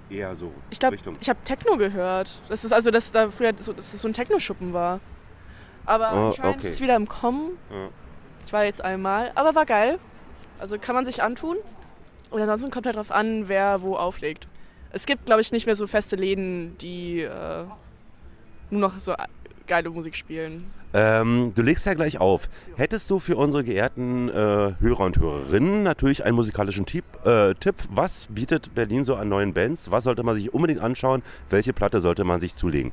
Speaker 2: Eher so.
Speaker 16: Ich glaube,
Speaker 2: Richtung.
Speaker 16: ich habe Techno gehört. Das ist also, dass da früher so, dass es so ein Techno-Schuppen war. Aber
Speaker 2: Oh,
Speaker 16: anscheinend
Speaker 2: okay.
Speaker 16: ist es wieder im Kommen.
Speaker 2: Ja.
Speaker 16: Ich war jetzt einmal, aber war geil. Also kann man sich antun. Und ansonsten kommt halt drauf an, wer wo auflegt. Es gibt, glaube ich, nicht mehr so feste Läden, die äh, nur noch so geile Musik spielen.
Speaker 2: Ähm, du legst ja gleich auf. Hättest du für unsere geehrten äh, Hörer und Hörerinnen natürlich einen musikalischen Tipp, äh, Tipp? Was bietet Berlin so an neuen Bands? Was sollte man sich unbedingt anschauen? Welche Platte sollte man sich zulegen?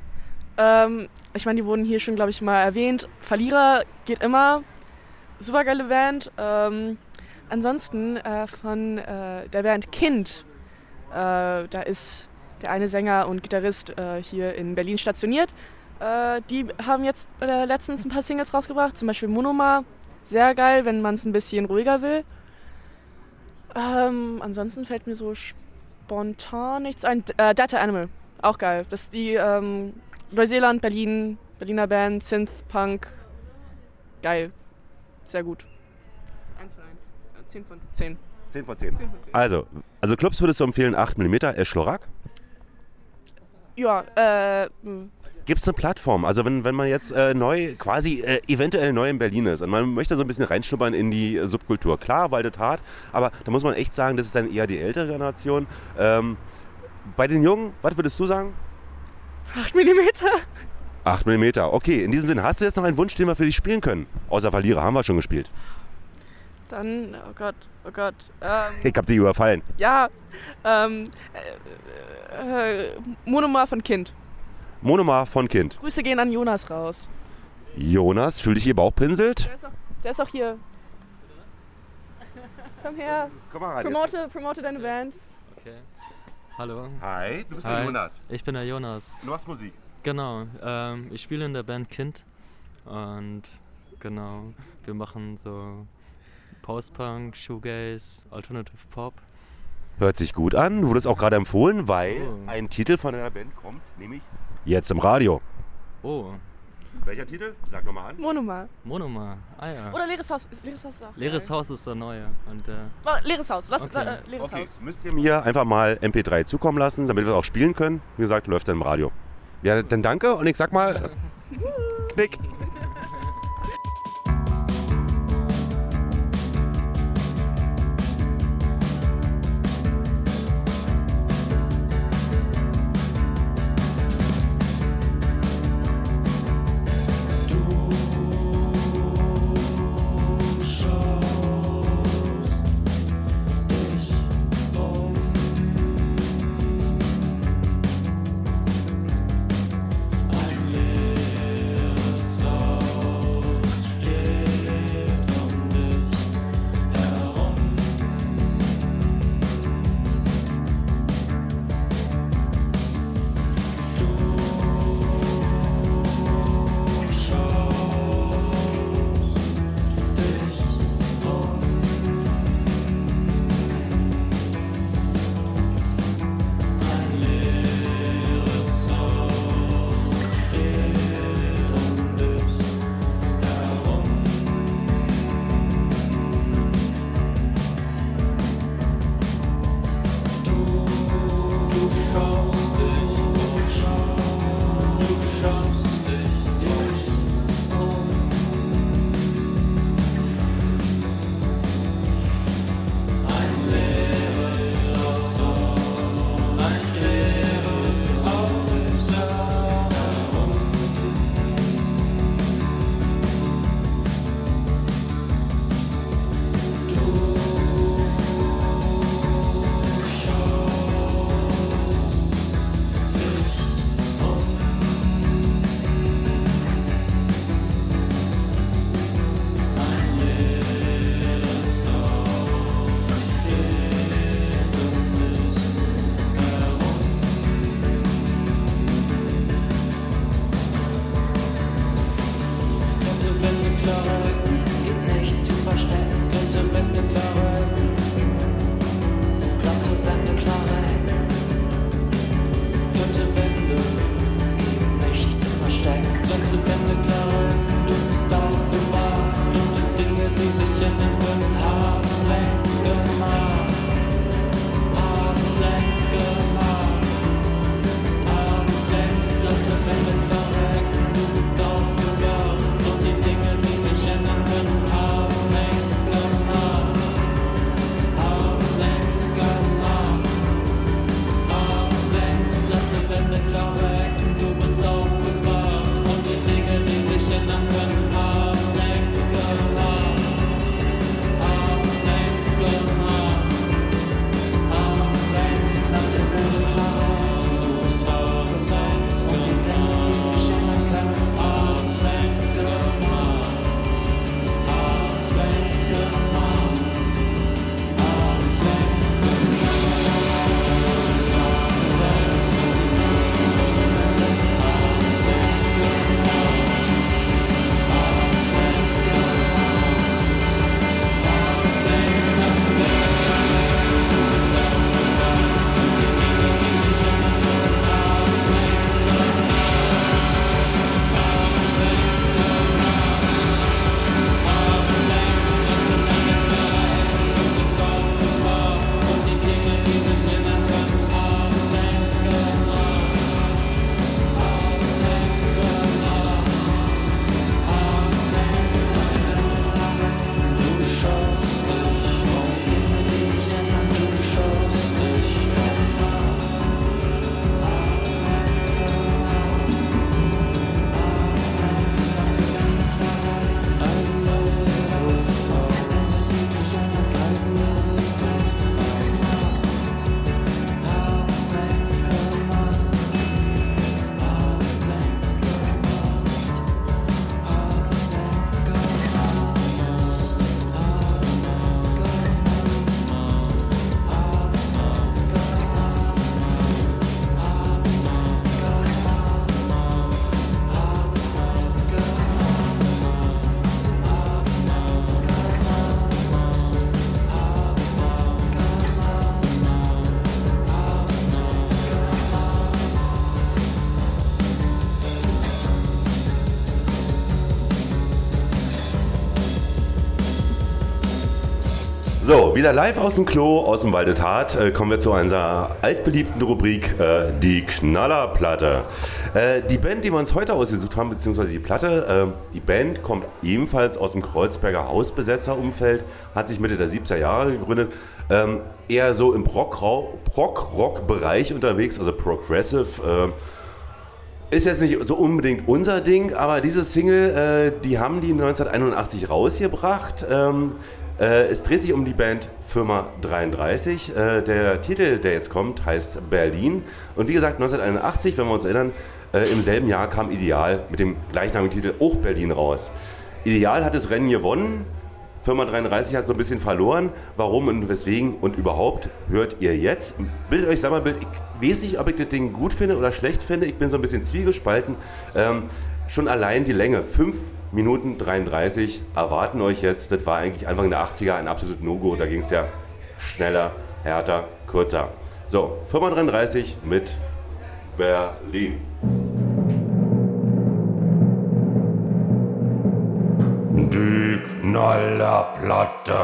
Speaker 16: Ähm, ich meine, die wurden hier schon, glaube ich, mal erwähnt. Verlierer geht immer. Super geile Band. Ähm, ansonsten äh, von äh, der Band Kind. Äh, da ist der eine Sänger und Gitarrist äh, hier in Berlin stationiert. Äh, die haben jetzt äh, letztens ein paar Singles rausgebracht, zum Beispiel Monoma. Sehr geil, wenn man es ein bisschen ruhiger will. Ähm, ansonsten fällt mir so spontan nichts ein. Äh, Data Animal, auch geil. Das ist die ähm, Neuseeland, Berlin, Berliner Band, Synth, Punk. Geil. Sehr gut. 1 von 1. 10 von 10.
Speaker 2: 10 von 10.
Speaker 16: 10 von 10.
Speaker 2: Also, also Clubs würdest du empfehlen 8 mm Eschlorak?
Speaker 16: Ja, äh, mh.
Speaker 2: Gibt es eine Plattform? Also wenn, wenn man jetzt äh, neu, quasi äh, eventuell neu in Berlin ist und man möchte so ein bisschen reinschnuppern in die äh, Subkultur. Klar, Waldet hart, aber da muss man echt sagen, das ist dann eher die ältere Generation. Ähm, bei den Jungen, was würdest du sagen?
Speaker 16: 8 mm.
Speaker 2: 8 mm. Okay, in diesem Sinne, hast du jetzt noch einen Wunsch, den wir für dich spielen können? Außer Verlierer haben wir schon gespielt.
Speaker 16: Dann, oh Gott, oh Gott. Ähm,
Speaker 2: Ich hab dich überfallen.
Speaker 16: ja, ähm, äh, äh, Monoma von Kind.
Speaker 2: Monoma von Kind.
Speaker 16: Grüße gehen an Jonas raus.
Speaker 2: Jonas, fühl dich ihr Bauch pinselt?
Speaker 16: Der ist auch, der ist auch hier. Komm her.
Speaker 2: Komm mal rein,
Speaker 16: Promote, promote deine Band.
Speaker 17: Okay. Hallo.
Speaker 2: Hi, du bist der
Speaker 17: Hi,
Speaker 2: Jonas.
Speaker 17: Ich bin der Jonas.
Speaker 2: Du machst Musik.
Speaker 17: Genau. Ähm, ich spiele in der Band Kind. Und genau, wir machen so Post-Punk, Shoegaze, Alternative Pop.
Speaker 2: Hört sich gut an. Wurde es auch gerade empfohlen, weil
Speaker 17: Oh.
Speaker 2: ein Titel von einer Band kommt, nämlich jetzt im Radio.
Speaker 17: Oh,
Speaker 2: Welcher Titel? Sag nochmal an.
Speaker 16: Monoma.
Speaker 17: Monoma. Ah ja.
Speaker 16: Oder Leeres Haus. Leeres Haus ist auch
Speaker 17: Leeres
Speaker 16: geil.
Speaker 17: Haus ist der neue. Und, äh,
Speaker 16: Oh, leeres Haus. Lass,
Speaker 17: Okay.
Speaker 16: äh, leeres
Speaker 2: Okay,
Speaker 16: Haus.
Speaker 2: müsst ihr mir einfach mal MP3 zukommen lassen, damit wir es auch spielen können. Wie gesagt, läuft dann im Radio. Ja, dann danke und ich sag mal, Knick. Wieder live aus dem Klo, aus dem Walde Tat, äh, kommen wir zu unserer altbeliebten Rubrik, äh, die Knallerplatte. Äh, die Band, die wir uns heute ausgesucht haben, beziehungsweise die Platte, äh, die Band kommt ebenfalls aus dem Kreuzberger Hausbesetzerumfeld, hat sich Mitte der 70er Jahre gegründet, ähm, eher so im Prog-Rock-Bereich unterwegs, also Progressive. Äh, ist jetzt nicht so unbedingt unser Ding, aber diese Single, äh, die haben die 1981 rausgebracht. Ähm, äh, es dreht sich um die Band Firma 33. Äh, der Titel, der jetzt kommt, heißt Berlin. Und wie gesagt, 1981, wenn wir uns erinnern, äh, im selben Jahr kam Ideal mit dem gleichnamigen Titel auch Berlin raus. Ideal hat das Rennen gewonnen. Firma 33 hat so ein bisschen verloren. Warum und weswegen und überhaupt hört ihr jetzt. Bildet euch selber ein Bild. Ich weiß nicht, ob ich das Ding gut finde oder schlecht finde. Ich bin so ein bisschen zwiegespalten. Ähm, schon allein die Länge. Fünf Minuten 33 erwarten euch jetzt. Das war eigentlich Anfang der 80er ein absolutes No-Go. Da ging es ja schneller, härter, kürzer. So, Firma 33 mit Berlin.
Speaker 18: Die Knallerplatte.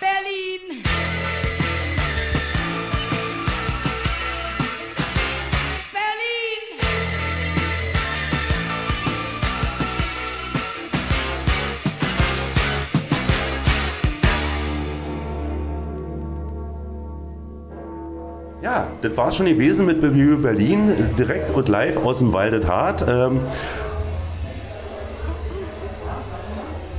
Speaker 19: Berlin. Berlin. Berlin.
Speaker 2: Ja, das war schon gewesen mit Review Berlin, direkt und live aus dem Waldet Hart. Ähm,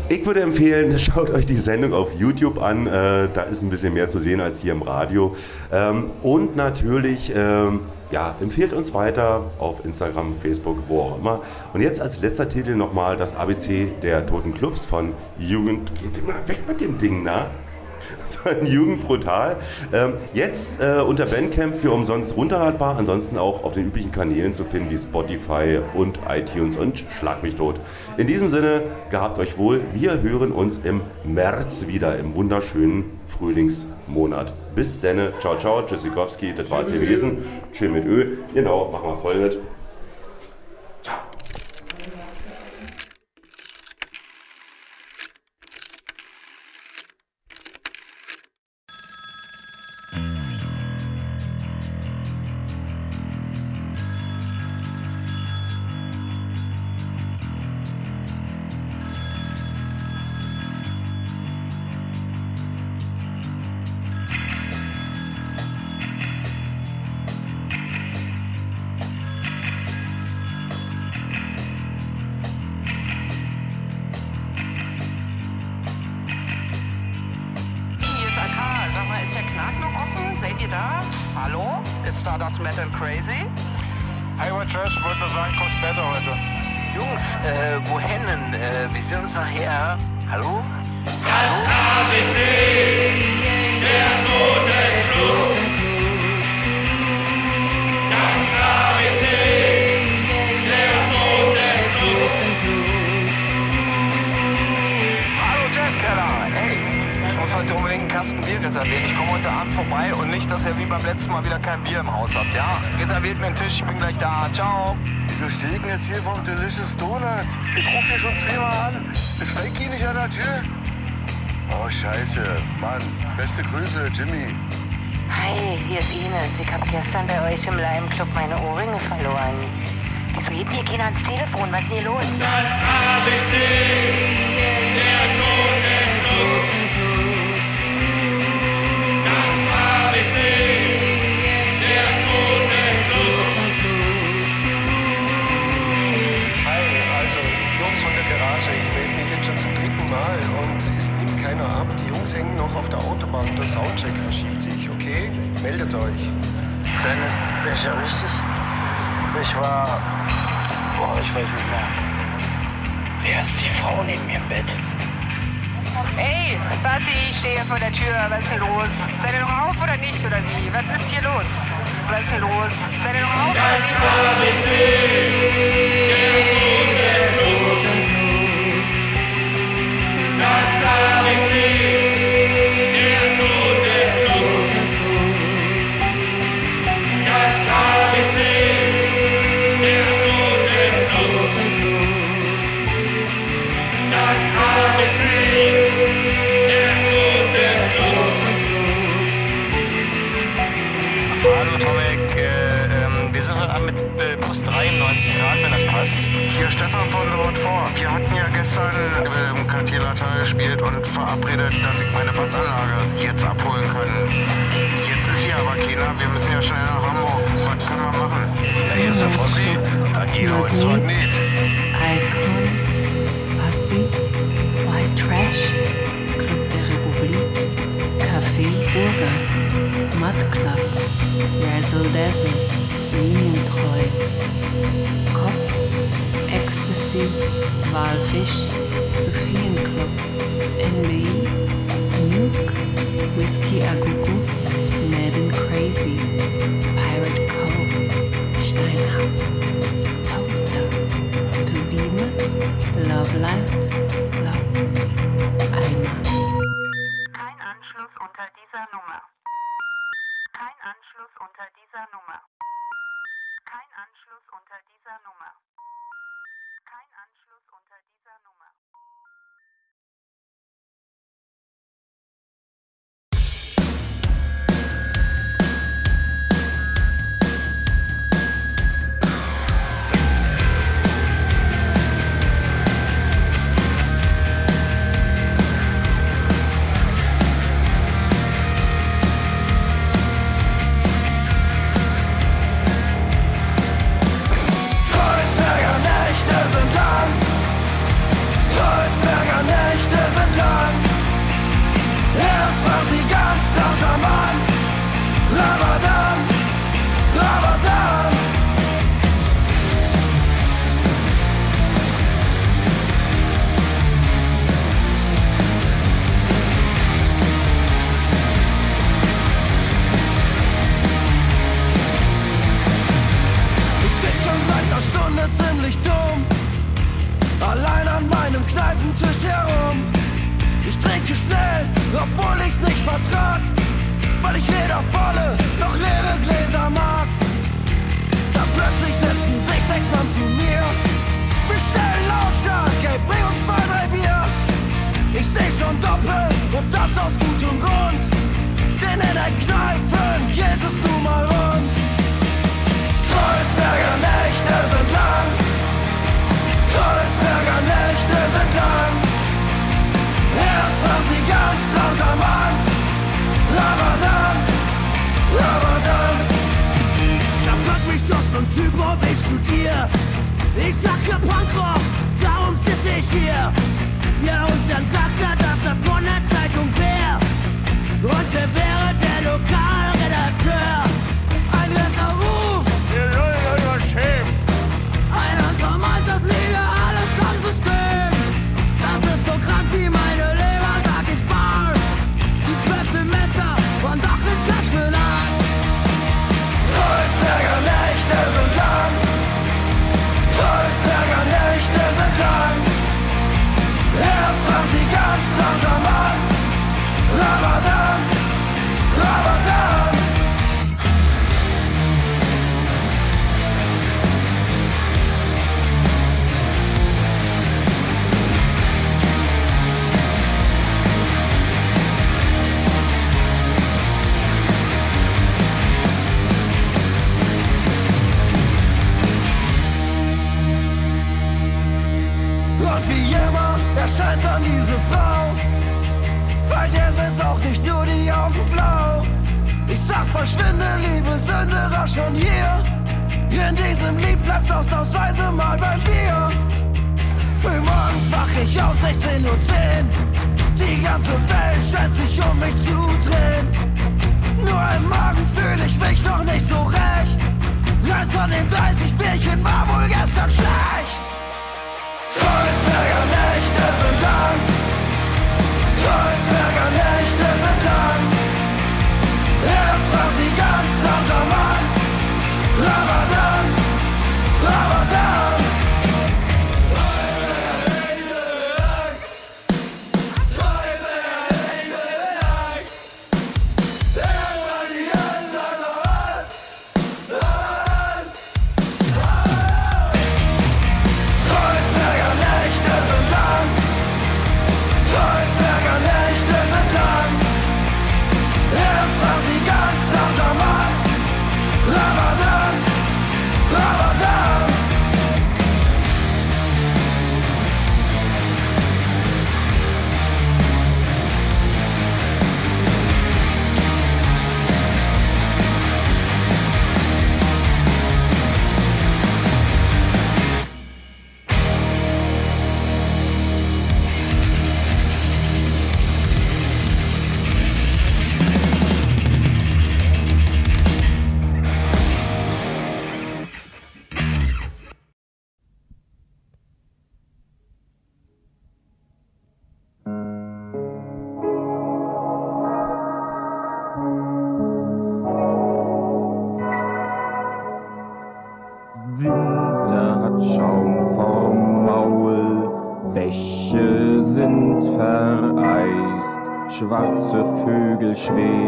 Speaker 2: ich würde empfehlen, schaut euch die Sendung auf YouTube an. Äh, da ist ein bisschen mehr zu sehen als hier im Radio. Ähm, und natürlich, ähm, ja, empfehlt uns weiter auf Instagram, Facebook, wo auch immer. Und jetzt als letzter Titel nochmal das ABC der Toten Clubs von Jugend. Geht immer weg mit dem Ding, na? Von Jugend Brutal. Ähm, jetzt äh, unter Bandcamp für umsonst runterladbar, ansonsten auch auf den üblichen Kanälen zu finden wie Spotify und iTunes und Schlag mich tot. In diesem Sinne, gehabt euch wohl. Wir hören uns im März wieder, im wunderschönen Frühlingsmonat. Bis denne, ciao, ciao, Tschüssikowski, das war's
Speaker 15: Tschüss.
Speaker 2: gewesen. Chill mit Öl, genau, machen wir voll mit.
Speaker 20: Verabredet, dass ich meine Passanlage jetzt abholen kann. Jetzt ist hier aber keiner, wir müssen ja schnell nach Hamburg. Was können wir machen? Ja, hier ist der Fossi. Dann geht uns was nicht.
Speaker 21: Icon, Passy, White Trash, Club der Republik, Café Burger, Mud Club, Razzle Dazzle, Linientreu, Cop, Ecstasy, Walfisch, Sophienclub, NBI, Nuke, Whiskey Agugu, Mad and Crazy, Pirate Cove, Steinhaus, Toaster, Turbine, Love Light,
Speaker 3: 10.10 Uhr. 10. Die ganze Welt scheint sich um mich zu drehen. Nur im Magen fühle ich mich noch nicht so recht. Lass von den 30
Speaker 22: be.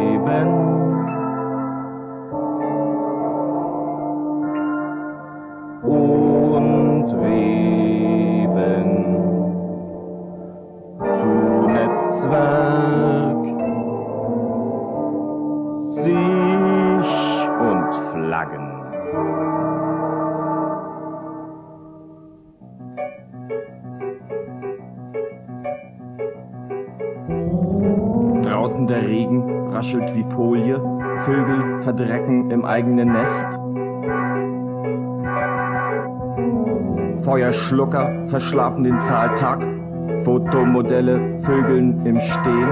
Speaker 22: Schlucker verschlafen den Zahltag, Fotomodelle vögeln im Stehen.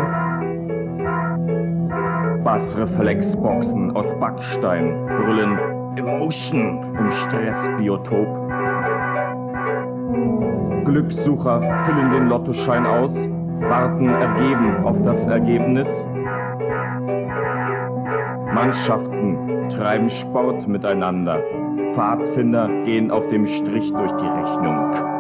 Speaker 22: Bassreflexboxen aus Backstein brüllen Emotion im Stressbiotop. Glückssucher füllen den Lottoschein aus, warten ergeben auf das Ergebnis. Mannschaften treiben Sport miteinander, Pfadfinder gehen auf dem Strich durch die Rechnung.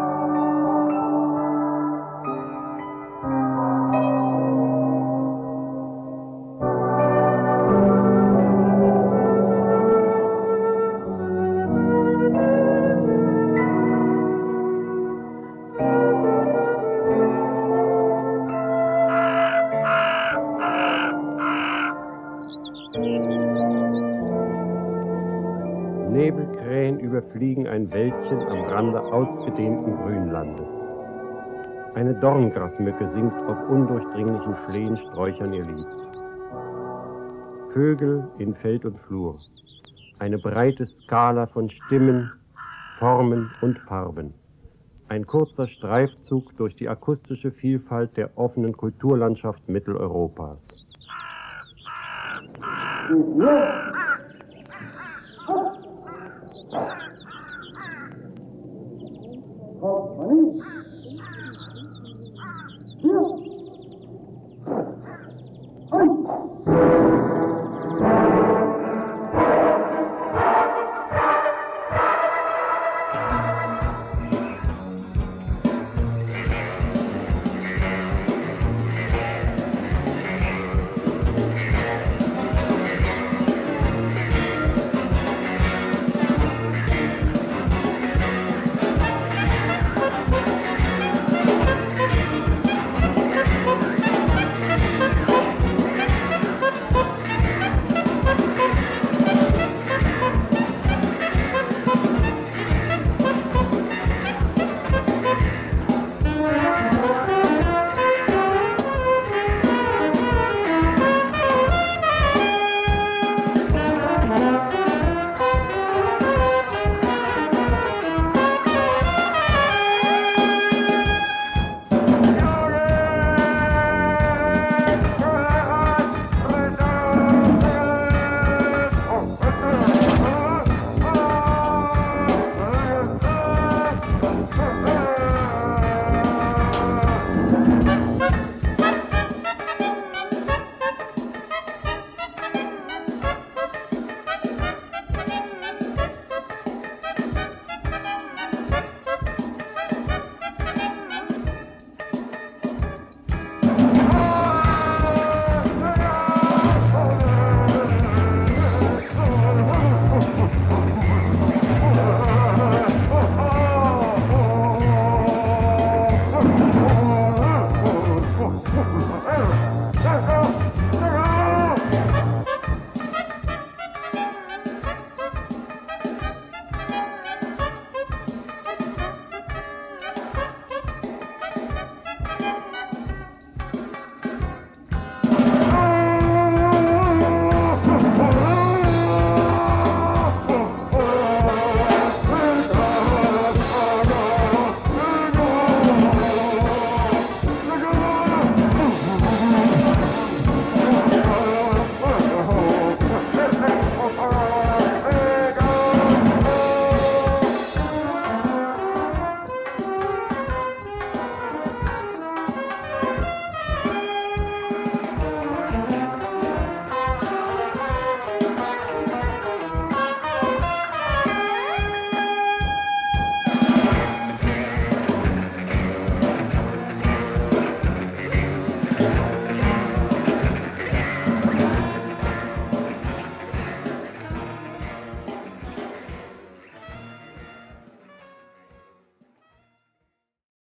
Speaker 23: Überfliegen ein Wäldchen am Rande ausgedehnten Grünlandes. Eine Dorngrasmücke singt auf undurchdringlichen Schlehensträuchern ihr Lied. Vögel in Feld und Flur. Eine breite Skala von Stimmen, Formen und Farben. Ein kurzer Streifzug durch die akustische Vielfalt der offenen Kulturlandschaft Mitteleuropas.
Speaker 15: Yeah.